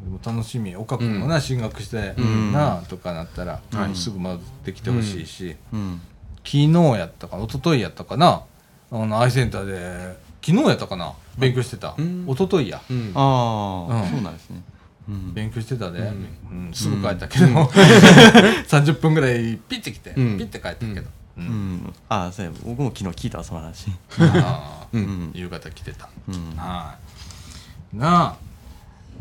でも楽しみ。岡君もな、進学して、ん。なあとかなったら、はいすぐ戻ってきてほしいし、うん。昨日やったかな一昨日やったかなあのアイセンターで昨日やったかな勉強してた、うん。一昨日や。うん。ああ、うん。そうなんですね、うん、勉強してたで、ううんすぐ帰ったけど、30分ぐらいピッて来て、うん。ピッて帰ったけど、ううん。ん、ああそうや。僕も昨日聞いたわその話。ああううんん。夕方来てた、うん。はい。なあ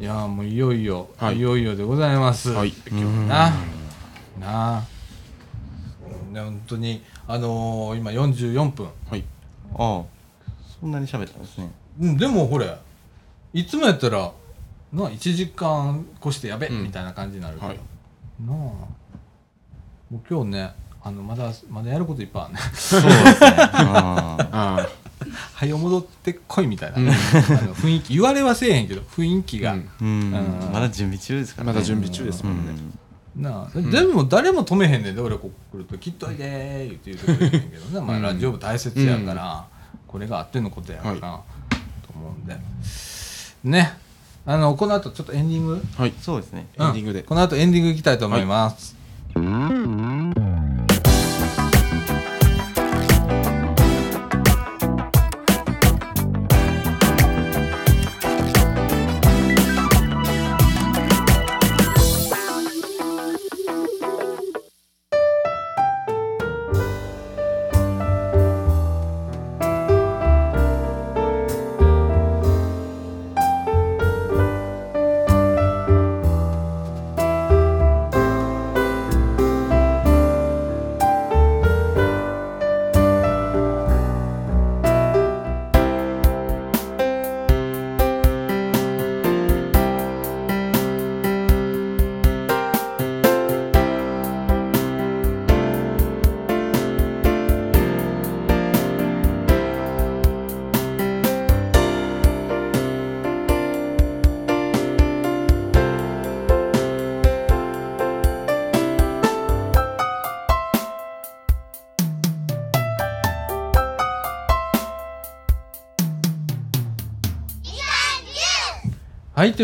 いやもういよいよ、はい。い、よいよでございます、はい。今日な、な。あね本当にあのー今44分。はい。ああ。そんなに喋ったんですね。うんでもほれいつもやったらな1時間越してやべ、うん。みたいな感じになるけど、はい。なあ。もう今日ねあのまだまだやることいっぱいあるねそうですね。あああ はよ戻ってこいみたいな、うん。あの雰囲気言われはせえへんけど雰囲気が、あうん。うん。うん。まだ準備中ですから、ね、まだ準備中ですもんね。なあ、でも誰も止めへんねんで俺ここ来ると「切っといで」言って言うてくれへんけどね、まあ、うん。ラジオ部大切やから、これがあってのことやから、はい。と思うんで。ね。あのこの後ちょっとエンディング？はい。そうですね。エンディングで。この後エンディングいきたいと思います、はい、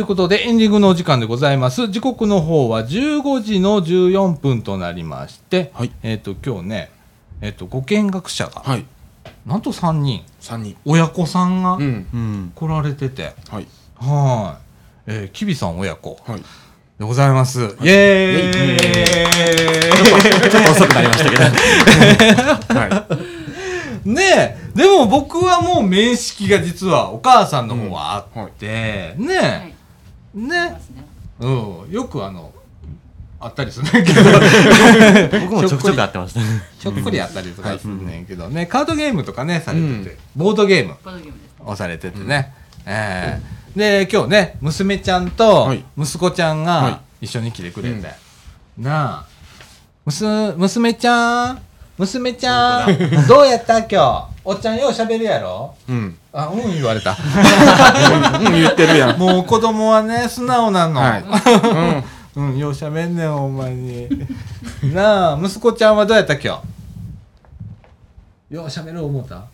いうことでエンディングのお時間でございます。時刻の方は15時の14分となりまして、はい。えっ、と、今日ね、えっ、と、ご見学者が、はい。なんと3人、3人。親子さんがうん。うん来られてて、はい。はい。えー、きびさん親子。はい。でございます。イエーイ。ちょっと遅くなりましたけど。はねえ、でも僕はもう面識が実はお母さんの方はあって、はい。ねえ、いね。ねうん、よくあの、あったりするんだけど、僕もちょくちょく会ってました。ちょっくりあったりとかするねんけどね、カードゲームとかね、されてて、うん。ボードゲーム。をされててね、ええ。で、今日ね、娘ちゃんとはい。息子ちゃんがは一緒に来てくれて、なあ、むす、娘ちゃん、娘ちゃん、どうやった？今日。おっちゃんよう喋るやろ？いうんあ、うん言われた。うん言ってるやんもう子供はね、素直なの。はいうん、ようしゃべんねん、ほんまに。なあ、息子ちゃんはどうやった今日？ようしゃべる思うた？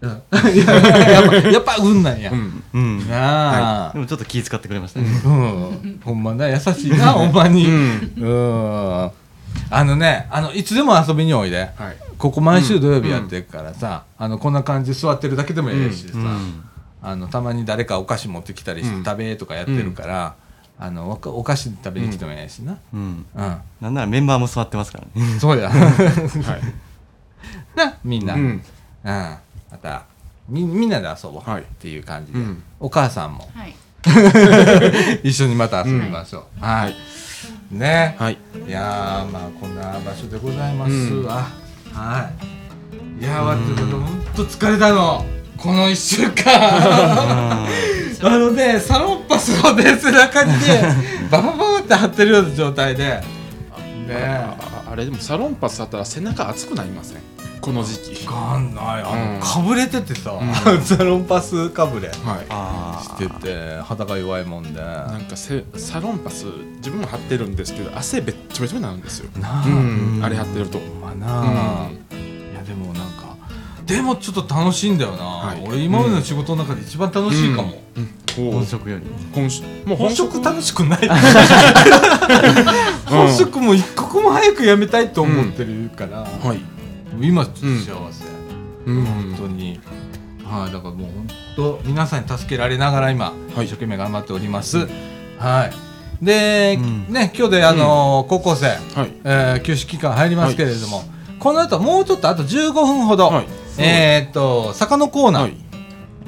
うんいややっぱ、やっぱ運なんや。うんうんなあ、でもちょっと気遣ってくれましたねうん、ほんまな、優しいな、ほんまに。うんうん。あのね、あの、いつでも遊びにおいで。はい。ここ毎週土曜日やってるからさ、あのこんな感じで座ってるだけでもいいしさ、うん。あのたまに誰かお菓子持ってきたりして、うん。食べとかやってるから、あのお菓子食べに来てもいいしな、うん。うん。なんならメンバーも座ってますからね。そうや。はい。なみんな、ううん。んまたみみんなで遊ぼうはい。っていう感じで、うん。お母さんも。はい。一緒にまた遊びましょう、はいね、はい。いやーまあこんな場所でございますうん。わ、はい。いやーわってほんと疲れたの。この1週間。あのねサロンパスをね背中にね ババババって貼ってるような状態で。ねああれでもサロンパスだったら背中熱くなりません？この時期。わかんない。あうん。のかぶれててさ、う サロンパスかぶれ。はい。あしてて肌が弱いもんで。なんかせサロンパス自分も貼ってるんですけど汗べっちょべちょになるんですよ。なあ、うん。あれ貼ってると。まなあ、いやでもなんかでもちょっと楽しいんだよな、はい。俺今までの仕事の中で一番楽しいかも、本職より本職もう本本職職楽しくない。本職も一刻も早く辞めたいと思ってるから、はい今幸せ、うん。本当に。はいだからもう本当皆さんに助けられながら今、はい。一生懸命頑張っております、はい。で、うん。ね今日であのー高校生、はい。えー休止期間入りますけれども、この後もうちょっとあと15分ほど、はい。えーっと坂のコーナーはい。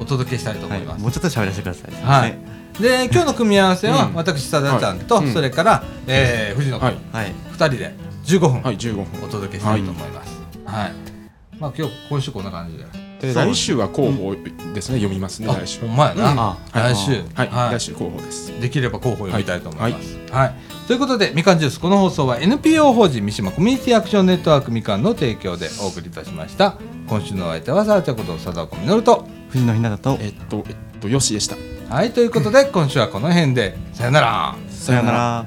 お届けしたいと思はいいます、もうちょっと喋らせてください。はい。で今日の組み合わせは、うん。私さだちゃんと、それから、えー藤野君、はい。はい。2人で15分はい15分。お届けしたいと思います、はい。まあ今日今週こんな感じで。で来週は候補ですね。読みますね。あ来週。ほんまやな、うん。あ来週。はい。はい。来週候補です。できれば候補を読みたいと思います。はい、ということでみかんジュース。この放送は NPO 法人三島コミュニティアクションネットワークみかんの提供でお送りいたしました。今週のお相手はさあちゃんこと佐藤小実と。藤野ひなたと。えっとえっとよしでした。はい。ということで今週はこの辺で。さよなら。さよなら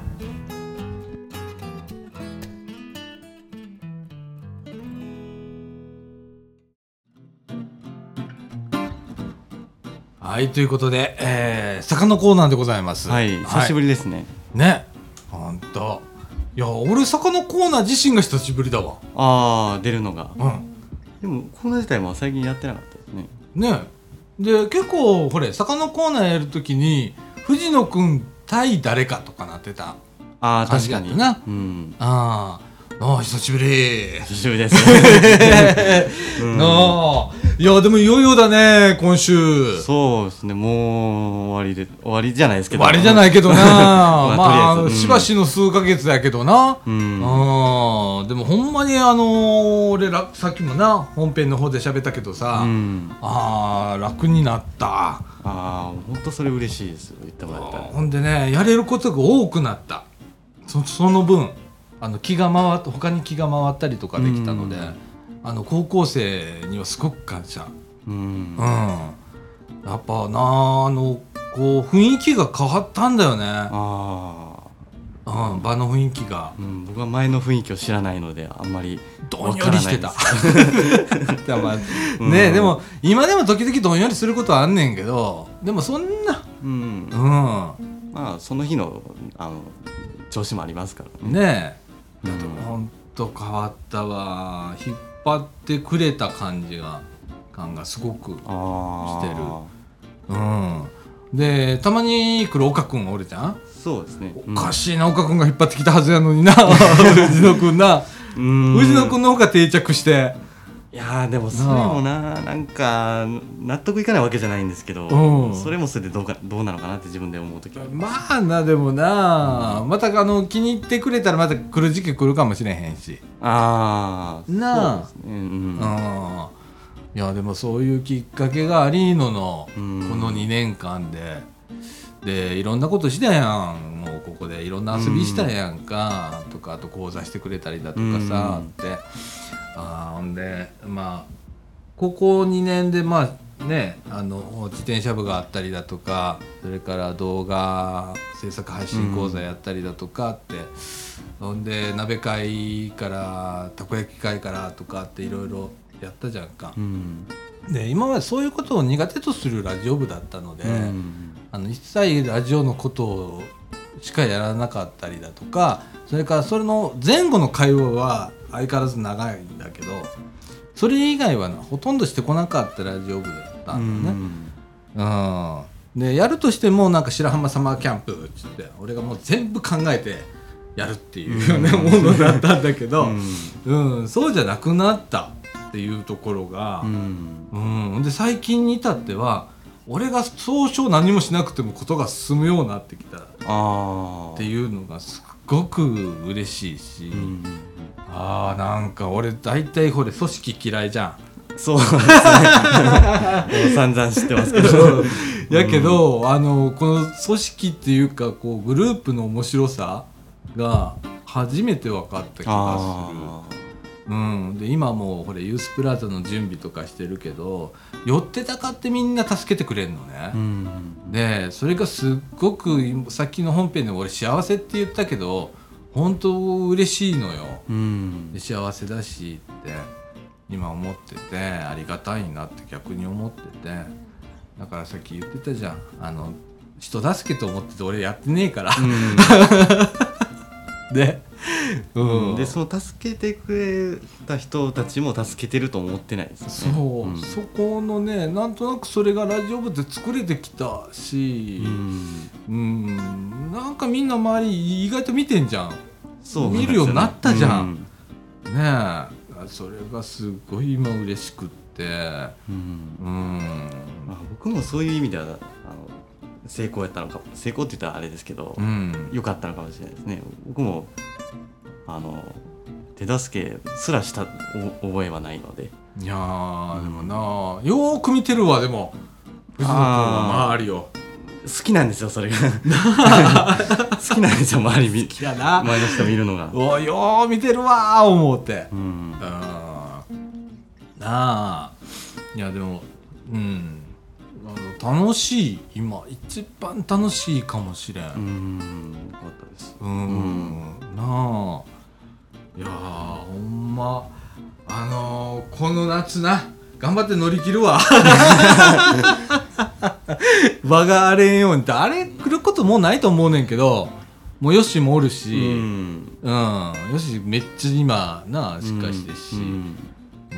はいということで、えー、坂のコーナーでございます。はい久しぶり、りですねね。本当。いや俺坂のコーナー自身が久しぶりだわ。ああ出るのがうん。でもコーナー自体も最近やってなかったですねねで結構ほれ坂のコーナーやるときに藤野くん対誰かとかなってたああ確かになうんあーあー久しぶり。久しぶりです。うん。なあ。いやでもいよいよだね今週。そうですね。もう終わりで終わりじゃないですけど。終わりじゃないけどな。まあまあ、うん。しばしの数ヶ月やけどな、うん。でもほんまにあのー俺らさっきもな本編の方で喋ったけどさ、うん。あー楽になった。ああ本当それ嬉しいですよ言ってもらえたら。ほんでねやれることが多くなった。そその分あの気が回っ他に気が回ったりとかできたので、うん。あの高校生にはすごく感謝、うん。うん、やっぱなあのこう雰囲気が変わったんだよね、ああ。うん、場の雰囲気が。うん、僕は前の雰囲気を知らないのであんまりどんよりしてた。ね でも今でも時々どんよりすることはあんねんけどでもそんな。うん。うん。まあその日のあの調子もありますからね。ねだってほんと変わったわ。引っ張ってくれた感じが感がすごくしてる。うん。でたまに来る岡君おるじゃん。そうですね。おかしいな岡君が引っ張ってきたはずやのにな藤野君な。うん。藤野君の方が定着していやーでもそれもななんか納得いかないわけじゃないんですけどうん。それもそれでどうかどうなのかなって自分で思う時はまあなでもなまたあの気に入ってくれたらまた来る時期来るかもしれへんし。ああなあ。そうん。うん。いやでもそういうきっかけがありののこうん。の2年間で。でいろんなことしたやん。もうここでいろんな遊びしたやんか。とかあと講座してくれたりだとかさうん。ってあーほんでまあここ2年でまあねあの自転車部があったりだとかそれから動画制作配信講座やったりだとかって、ほんで鍋会からたこ焼き会からとかっていろいろやったじゃんかう。んで今までそういうことを苦手とするラジオ部だったので、うんあの一切ラジオのことをしかやらなかったりだとかそれからそれの前後の会話は相変わらず長いんだけどそれ以外はなほとんどしてこなかったラジオ部だったんだよね。うん。でやるとしてもなんか白浜サマーキャンプっつって俺がもう全部考えてやるっていう、ねものだったんだけど、うん。うん。そうじゃなくなったっていうところが。うん。うん、で最近に至っては俺が総称何もしなくてもことが進むようになってきたっていうのがすっごく嬉しいし、うんあーなんか俺大体これ組織嫌いじゃん。そうですね。もう散々知ってますけど。やけど、あのこの組織っていうかこうグループの面白さが初めて分かった気がする。あうん、で今もうこれユースプラザの準備とかしてるけど寄ってたかってみんな助けてくれんのね。ー、うん。でそれがすっごくさっきの本編でも俺幸せって言ったけど本当嬉しいのよ。うん。で幸せだしって今思っててありがたいなって逆に思ってて。だからさっき言ってたじゃん。あの人助けと思ってて俺やってねえから、で、うん、でその助けてくれた人たちも助けてると思ってないですそう、よね。ん。そこのねなんとなくそれがラジオ部で作れてきたし。うん。うん。なんかみんな周り意外と見てんじゃん見るようになったじゃん。うん。え。それがすごい今嬉しくって。うん。うん。まあ、僕もそういう意味ではあの成功やったのか成功って言ったらあれですけど、うん。良かったのかもしれないですね。僕もあの手助けすらしたお覚えはないので。いやーでもなよーく見てるわでも。藤野君の周りを好きなんですよそれが。好きなんですよ周り見。周りの人見るのが、およー見てるわー思って。うん。うん。なあ。いやでもうん。楽しい今一番楽しいかもしれん。うん。よかったです。うん。なあ。いやーほんまあのーこの夏な頑張って乗り切るわ。場が荒れんように。ってあれ来ることもうないと思うねんけどもうヨッシーもおるし、ううん、んヨッシーめっちゃ今なあしっかりしてるし、うん。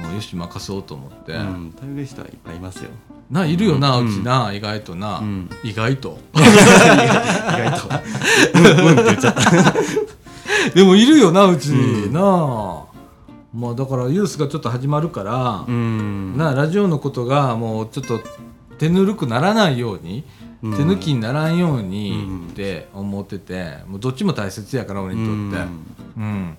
もうヨッシー任そうと思って、うん。頼れる人はいっぱいいますよ。ないるよな、ううんちな意外とな、うん。意外と。意外と。うん。うん。って言っちゃった。でもいるよなうち。に、うん。なあまあだからユースがちょっと始まるから、うん。なあラジオのことがもうちょっと手ぬるくならないように、うん。手抜きにならんようにうん。って思っててもうどっちも大切やから俺にとって。うん、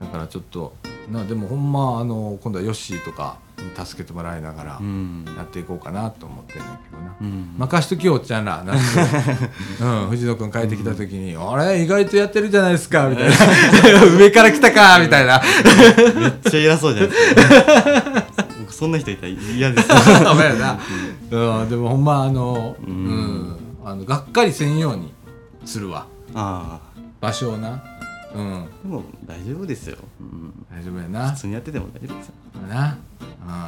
だからちょっとなでもほんまあの今度はヨッシーとかに助けてもらいながらうん。やっていこうかなと思ってんねんけどな、うん。任しときよおっちゃんら。夏うん、藤野君帰ってきた時に「あれ？意外とやってるじゃないですか」みたいな「上から来たか」みたいな。めっちゃ偉そうじゃないですか。僕そんな人いたら嫌ですダメやな、うん、でもほんまあの,、ううんん。あのがっかりせんようにするわ。ああ。場所をなうん。でも大丈夫ですよ、うん、大丈夫やな。普通にやってても大丈夫ですよ。な、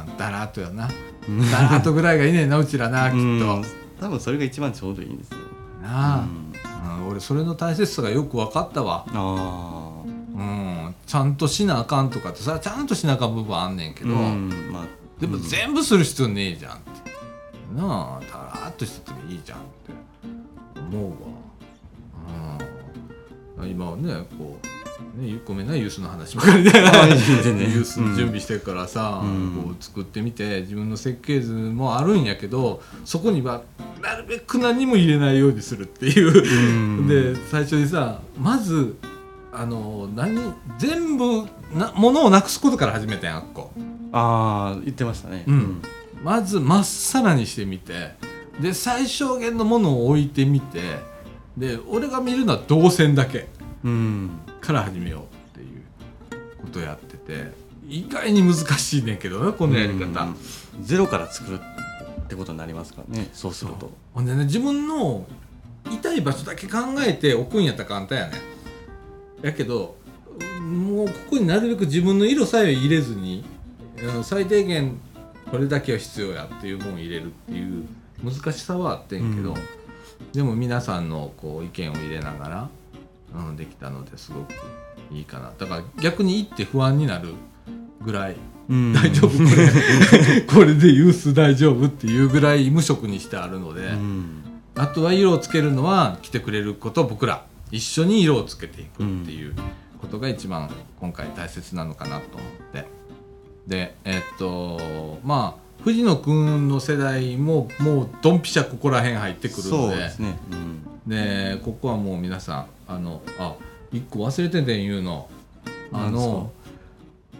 うん、だらっとやな。うん。だらっとぐらいがいいねんなうちらなきっと、うん多分それが一番ちょうどいいんですよ、なあ、うん。うん、俺それの大切さがよく分かったわ。あうん。ちゃんとしなあかんとかってさちゃんとしなあかん部分あんねんけあど、うん。まあ。でも全部する必要ねえじゃんって。なあだらっとしててもいいじゃんって思うわ。うん今はねこうねごめんなユースの話ばかりで。ユースの準備してるからさ、うん。こう作ってみて自分の設計図もあるんやけどそこにはなるべく何も入れないようにするっていう、うん。で最初にさまずあの何全部な物をなくすことから始めたんあっこ。ああ言ってましたね。うん。まずまっさらにしてみてで最小限のものを置いてみてで俺が見るのは動線だけ。うん。から始めようっていうことやってて。意外に難しいねんけどねこのやり方。うん。ゼロから作るってことになりますからねそうすると。ほんでね自分の痛い場所だけ考えて置くんやったら簡単やね。やけどもうここになるべく自分の色さえ入れずにうん最低限これだけは必要やっていうもんを入れるっていう難しさはあってんけど、うんでも皆さんのこう意見を入れながら、うん、できたのですごくいいかな。だから逆に行って不安になるぐらいうん。大丈夫。これ これでユース大丈夫っていうぐらい無色にしてあるので、うん。あとは色をつけるのは来てくれること僕ら。一緒に色をつけていくっていうことが一番今回大切なのかなと思って。でえっとまあ藤野くんの世代ももうドンピシャここら辺入ってくるそうのでですね。うん。でここはもう皆さんあのあ一個忘れててん言うの。あの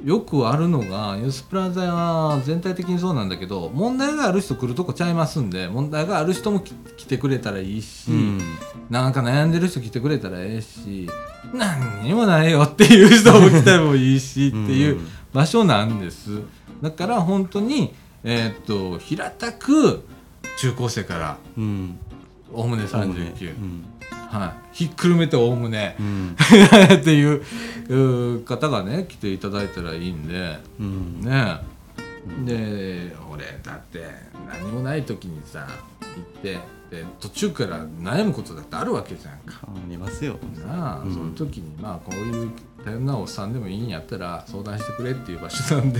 よくあるのがユースプラザは全体的にそうなんだけど問題がある人来るとこちゃいますんで問題がある人もき来てくれたらいいし、うん。なんか悩んでる人来てくれたらええし何にもないよっていう人も来てもいいしっていううん。場所なんです。だから本当にえーっと平たく中高生からうんおおむねそうね39、うん。はい、ひっくるめておおむね。うん。っていう方がね来ていただいたらいいんで。うん。ね。で俺だって何もない時にさ行ってで途中から悩むことだってあるわけじゃんか。ありますよ。なあ、うん。その時にまあこういう多様なおっさんでもいいんやったら相談してくれっていう場所なんで。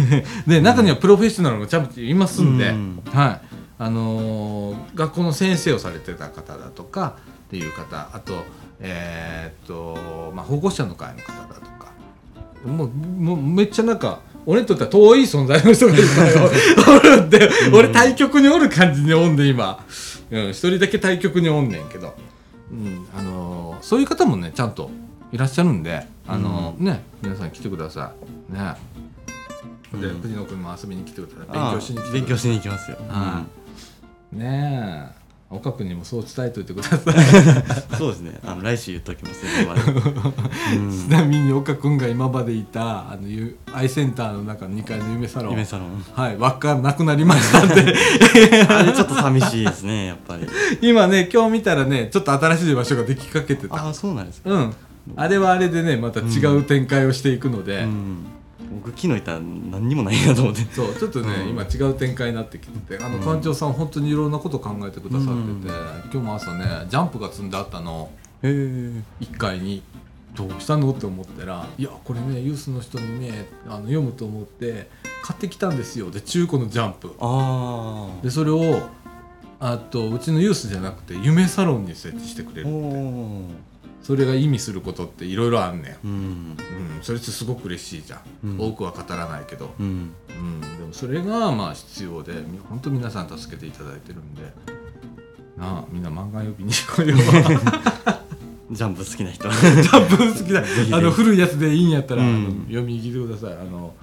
で中にはプロフェッショナルもちゃんといますんで、うん。はい。あのー学校の先生をされてた方だとかっていう方あとえーっと、まあ、保護者の会の方だとか。もうもうめっちゃなんか俺にとっては遠い存在の人がいっぱいおる ん。で、俺対局におる感じにおんで今、うん、一人だけ対局におんねんけど、うんあのーそういう方もねちゃんといらっしゃるんで、あのーね皆さん来てください。ね。で、うん。藤野君も遊びに来てください。勉あ強しに来てください。勉強しに行きますよ。はねえ岡君にもそう伝えといてください。う んそうですね。あの来週言っときます ようん。ちなみに岡君が今までいたあのゆアイセンターの中の2階の夢サロン。夢サロン。はい輪っかなくなりましたんで。あれちょっと寂しいですねやっぱり。今ね今日見たらねちょっと新しい場所ができかけてた。ああそうなんですか。うん。あれはあれでねまた違う展開をしていくので、うん僕昨日いたら何にもないなと思って。そうちょっとね、うん。今違う展開になってきててあのうん。館長さん本当にいろんなこと考えてくださってて、うん。今日も朝ねジャンプが積んであったの。へえ。1階にどうしたのって思ったら「いやこれねユースの人にねあの読むと思って買ってきたんですよ」で中古のジャンプ。でそれをあとうちのユースじゃなくて夢サロンに設置してくれおるおそれが意味することっていろいろあんねん、うん。うん、それってすごく嬉しいじゃん、うん。多くは語らないけど、うん。うん、でもそれがまあ必要でみ本当皆さん助けていただいてるんで。なあみんな漫画読みに来いよ。ジャンプ好きな人。ジャンプ好きだぜひあの古いやつでいいんやったら、読みに来てください。あの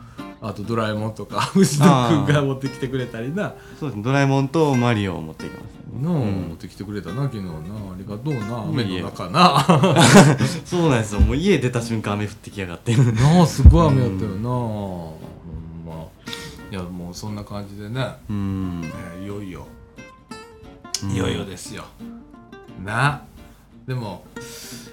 あと「ドラえもん」とか 藤野君が持ってきてくれたりな。そうですね。ドラえもんとマリオを持っていきますな持ってきてくれたな昨日な。ありがとうな雨の中な。そうなんですよ。もう家出た瞬間雨降ってきやがって。なあすごい雨やったよな、ほんま。いやもうそんな感じでね、うん。えーいよいよ。うん。いよいよですよ、な。でも、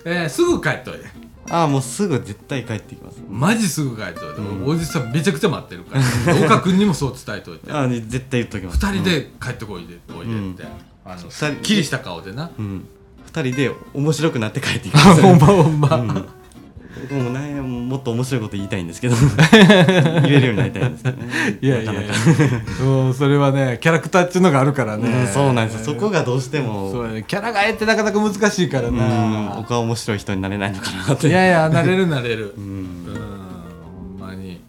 えーすぐ帰っといてああもうすぐ絶対帰ってきます。マジすぐ帰っといて、うん。俺おじさんめちゃくちゃ待ってるから。岡君にもそう伝えといて。ああ絶対言っときます。二人で帰ってこいで、おいでって、あのすっきりした顔でな。うん、うん、二人で面白くなって帰ってきます。ほんまほんま、うん。僕もねもっと面白いこと言いたいんですけど。言えるようになりたいんですけどね。いやいやいや。なかうんそれはねキャラクターっていうのがあるからね、うんそうなんですよ。そこがどうしても。そうやね。キャラがえってなかなか難しいからうん。な、僕は面白い人になれないのかなって。いやいやなれるなれる。う うんんほんまに。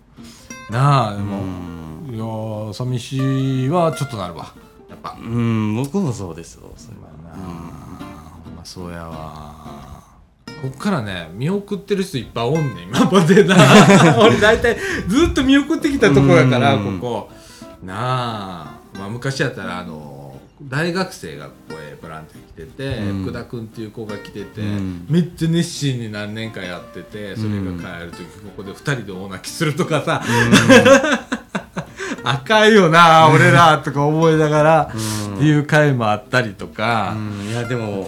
なあでうも、ん。いやー寂しいはちょっとなるわぱうん僕もそうですよそれはな。あほん。まそうやわ。こっからね見送ってる人いっぱいおんねん今までな。俺大体ずっと見送ってきたとこやからうん。ここ。なあ。まあ昔やったらあの大学生がここへボランティア来てて、うん。福田君っていう子が来てて、うん。めっちゃ熱心に何年かやっててそれが帰る時ここで2人で大泣きするとかさ、あかんよな俺らとか思いながら、うん。っていう回もあったりとか、うん。いやでも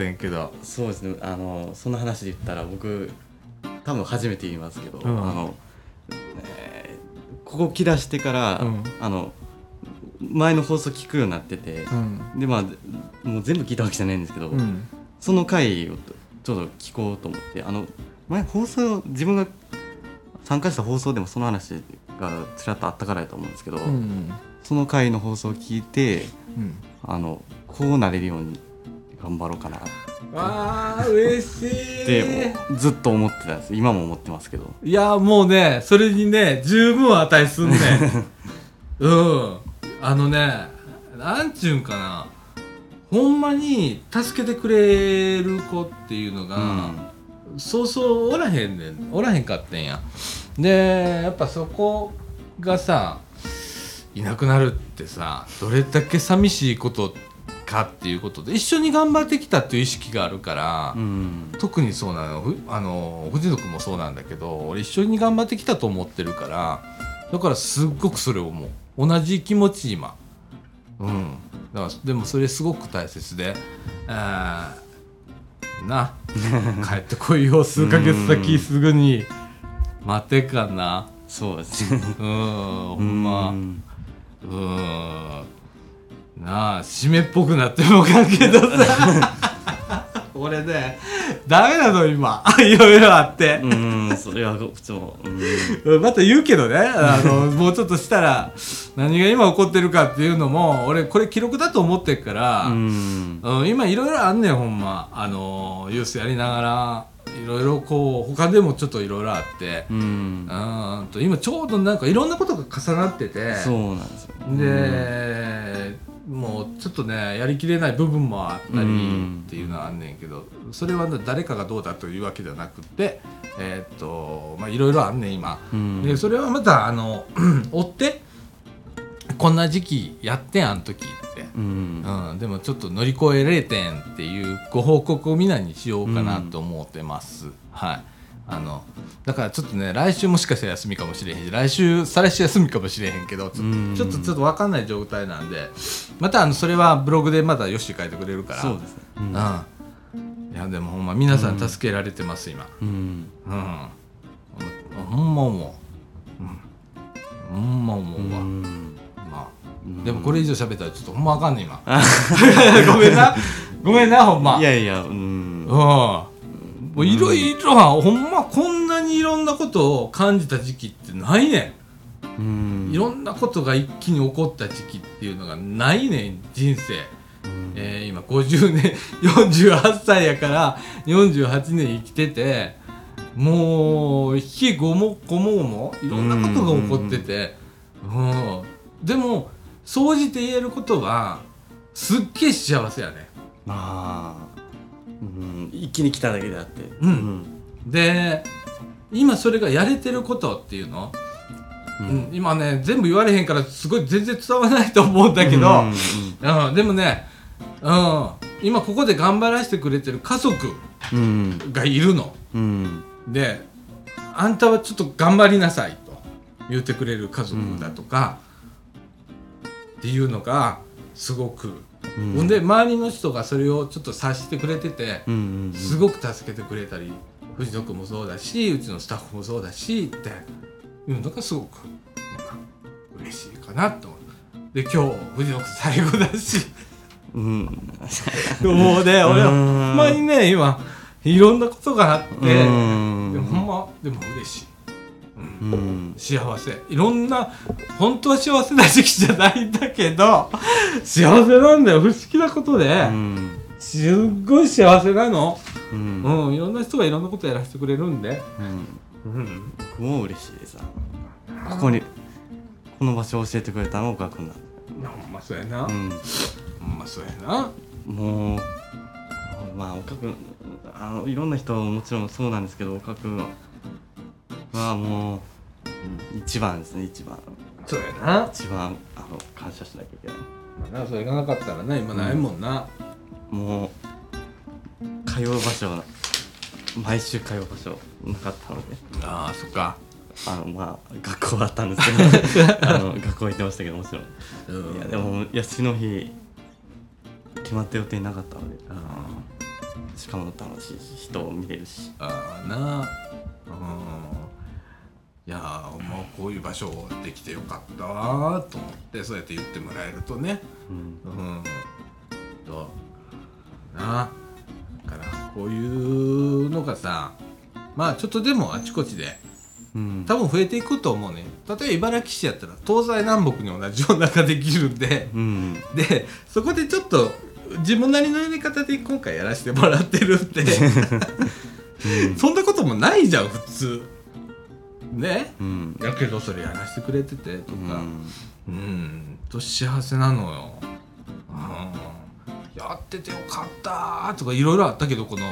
そうですね。あのその話で言ったら僕多分初めて言いますけど、うん。あの、えーここ来だしてから、うん。あの前の放送聞くようになってて、うん。でまあもう全部聞いたわけじゃないんですけど、うん。その回をちょっと聞こうと思ってあの前放送自分が参加した放送でもその話がちらっとあったからやと思うんですけど、うんその回の放送を聞いてうん。あのこうなれるように頑張ろうかなっわあ嬉しい。てずっと思ってたんです。今も思ってますけど。いやもうねそれにね十分値すんねん。うん。あのねなんちゅうんかな。ほんまに助けてくれる子っていうのが、そうそうおらへんねん。おらへんかってんやでやっぱそこがさいなくなるってさどれだけ寂しいことかっていうことで一緒に頑張ってきたっていう意識があるから、うん。特にそうなのふあの藤野君もそうなんだけど俺一緒に頑張ってきたと思ってるからだからすっごくそれを思う。同じ気持ち今。うん。だからでもそれすごく大切であーな。帰ってこいよ数ヶ月先すぐに待てかな。そうですね。うんほんま。うんうん。なあ締めっぽくなってもかんけどさ俺ねダメなの今。いろいろあって、うんそれはこっちも。うん。また言うけどね。あのもうちょっとしたら何が今起こってるかっていうのも俺これ記録だと思ってるから、うん。うん、今いろいろあんねんほんま。あのユースやりながらいろいろこう他でもちょっといろいろあって。うん。うんと今ちょうどなんかいろんなことが重なってて。そうなんですよ。で、もうちょっとねやりきれない部分もあったりうんっていうのはあんねんけどそれはね誰かがどうだというわけではなくてえーっとまあいろいろあんねん今。うん。でそれはまたあの 追ってこんな時期やってんあん時って。うん。うん、でもちょっと乗り越えれてんっていうご報告をみんなにしようかなと思ってます、はいあのだからちょっとね来週もしかしたら休みかもしれへんし来週再来週休みかもしれへんけどちょっと,、うん。ちょっとちょっと分かんない状態なんでまたあのそれはブログでまたよし書いてくれるから。そうですね。うん。うん、いやでもほんま皆さん助けられてます今。うん。うん、ほんま思う、うん、ほんま思うわ、でもこれ以上喋ったらちょっとほんまあかんねん今。ごめんな。ごめんなほんま。いやいやうん。うんもういろいろほんまこんなにいろんなことを感じた時期ってないねうん。んいろんなことが一気に起こった時期っていうのがないねん人生、うん。えー今50年48歳やから48年生きててもう日ごもごもごもいろんなことが起こってて。うん。でも総じて言えることはすっげえ幸せやねまあうん。一気に来ただけであって。うん。で今それがやれてることっていうの、ううん。ん今ね全部言われへんからすごい全然伝わらないと思うんだけど、うんうんでもね、うん、今ここで頑張らせてくれてる家族うん。がいるの。うん。であんたはちょっと頑張りなさいと言ってくれる家族だとか、っていうのがすごく、うんほんで周りの人がそれをちょっと察してくれてて、すごく助けてくれたり藤野君もそうだしうちのスタッフもそうだしっていうのがすごく、うん嬉しいかなと思うで今日藤野君最後だし。うん。もうね 俺はうん。ほんまにね今いろんなことがあってでうん。もほんまでも嬉しい、うん。うん。幸せ。いろんな本当は幸せな時期じゃないんだけど 幸せなんだよ。不思議なことで、うんすっごい幸せなの。うん。うん、いろんな人がいろんなことやらせてくれるんで。うん。うん。僕も嬉しいですここにこの場所を教えてくれたのが岡君だほんまそうやな。うん。ほんまそうやな。もうまあ岡君あのいろんな人ももちろんそうなんですけど岡君はもう、うん一番ですね一番そうやな。一番あの感謝しなきゃいけないまあな、それがなかったらな、今ないもんな。もう通う場所が毎週通う場所なかったのでああ、そっか。あのまあ学校はあったんですけど あの学校行ってましたけどもちろんうんいやでも休みの日決まった予定なかったのでしかも楽しいし人を見れるしああな。うん。いやー、もうこういう場所できてよかったと思って、そうやって言ってもらえるとね。うんうん。と。な。だから、こういうのがさ。まあ、ちょっとでもあちこちで。うん多分増えていくと思うね例えば茨城市やったら東西南北に同じようなができるんでうんでそこでちょっと自分なりのやり方で今回やらせてもらってるんで そんなこともないじゃん普通ね。うん。やけどそれやらせてくれててとうかん。うんと幸せなのよ、うん、やっててよかったーとかいろいろあったけどこの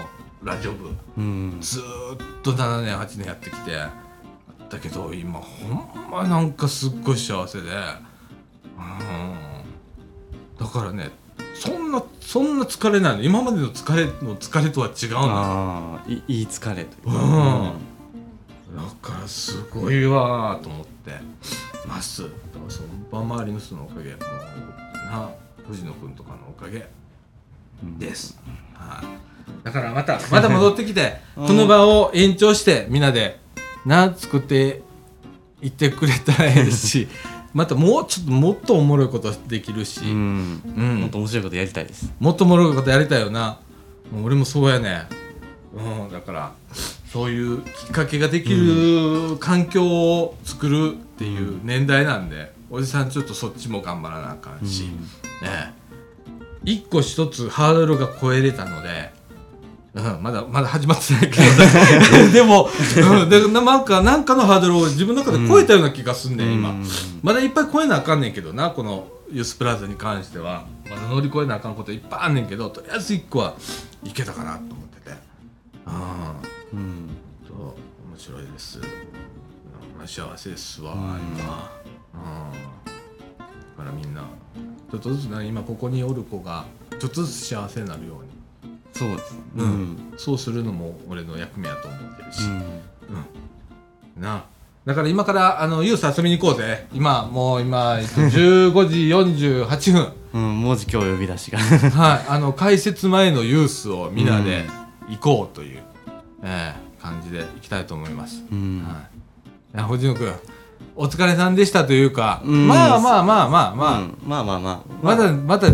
ラジオ部。うん。ずーっと7年8年やってきて。だけど今ほんまなんかすっごい幸せで。うん。だからねそんなそんな疲れないの。今までの疲れの疲れとは違うのいい疲れというか、うんだからすごいわーと思って。ます。だからその場周りの人のおかげ。もうな藤野君とかのおかげ。うんです、はい、だからまたまた戻ってきて うん。この場を延長してみんなでな作っていってくれたらええし またもうちょっともっとおもろいことできるし、うん。うん。もっと面白いことやりたいです。もっとおもろいことやりたいよな。俺もそうやねうんだからそういうきっかけができる環境を作るっていう年代なんで、おじさんちょっとそっちも頑張らなあかんし、ね。え一個一つハードルが超えれたので、うん、まだまだ始まってないけど。でも、うん、でなんかなんかのハードルを自分の中で超えたような気がすんね、ん、今うん。まだいっぱい超えなあかんねんけどなこのユースプラザに関しては。まだ乗り越えなあかんこといっぱいあんねんけどとりあえず一個はいけたかなと思ってて。ああうん。と面白いです。まあ幸せですわ、うん。今。うん。だからみんなちょっとずつな今ここにおる子がちょっとずつ幸せになるように。そうですね。ううん。んそうするのも俺の役目やと思ってるし、うん。うん。なだから今からあのユース遊びに行こうぜ。今もう今、えっと、15時48分。うん、文字今日呼び出しが。はい。あの開設前のユースをみんなで行こうという、ええ感じで行きたいと思います、うん。はい、いや藤野君お疲れさんでしたというか、うん。まあまあまあまあまあ、うん。まあまあまあ。まだまだ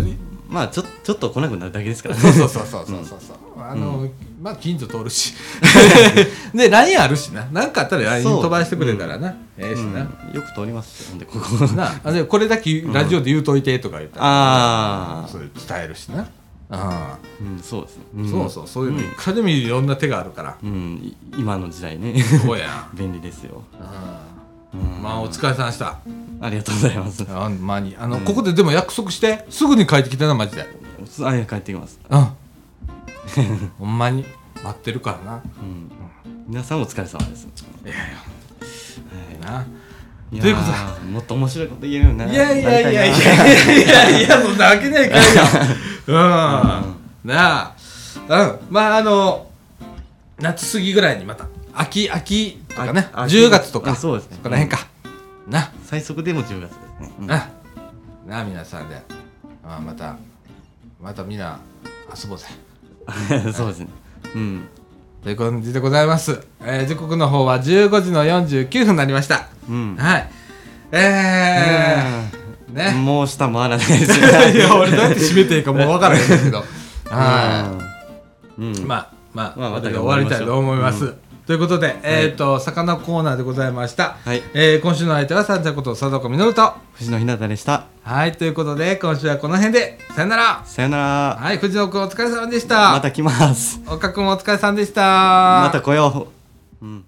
まあちょちょっと来なくなるだけですからね。そうそうそうそうそうそうそう。あの、まあ近所通るし。で LINE あるしな。何かあったら LINE そう。飛ばしてくれたらな、ええしな、うん。よく通りますよ。ほんでここ。なあでこれだけラジオで言うといてとか言ったら、ああそれ伝えるしなあうんそうですね、あ、ん。そうそうそういうの。いくらでもいろんな手があるから、うん。い今の時代ね。そうや 便利ですよ、あうん。まあお疲れさんでした。ありがとうございます。あまあに。あの、うん。ここででも約束してすぐに帰ってきてなマジで。あいや帰ってきます。うん。ほんまに。待ってるからな。うん。皆さんお疲れ様です。いやいや。はい。ないやということ？ーもっと面白いこと言えるようにないやいやいやいやいやいやいやそんなわけないからよ。うん。なあ。うん。まああの夏過ぎぐらいにまた秋秋とかね。あ秋。10月とか。あそうですね。この辺か。な。最速でも10月ですね、うんな。なあ皆さんで。あまたまたみんな遊ぼうぜ。そうですね。うんという感じでございます、えー時刻の方は15時の49分になりました。うん。はい。えー、ね。もう下回らないです いや俺どうやって締めていいかもう分からへんけど。はうん。いまあまあ、まあまた終わりたいと思います、う。んということで、えっ、と魚コーナーでございました、はい。えー今週の相手は三茶こと佐藤実と。藤野ひなたでした。はいということで今週はこの辺でさよなら。さよなら。はい藤野君お疲れ様でした。また来ます。岡君もお疲れ様でした。また来よう。うん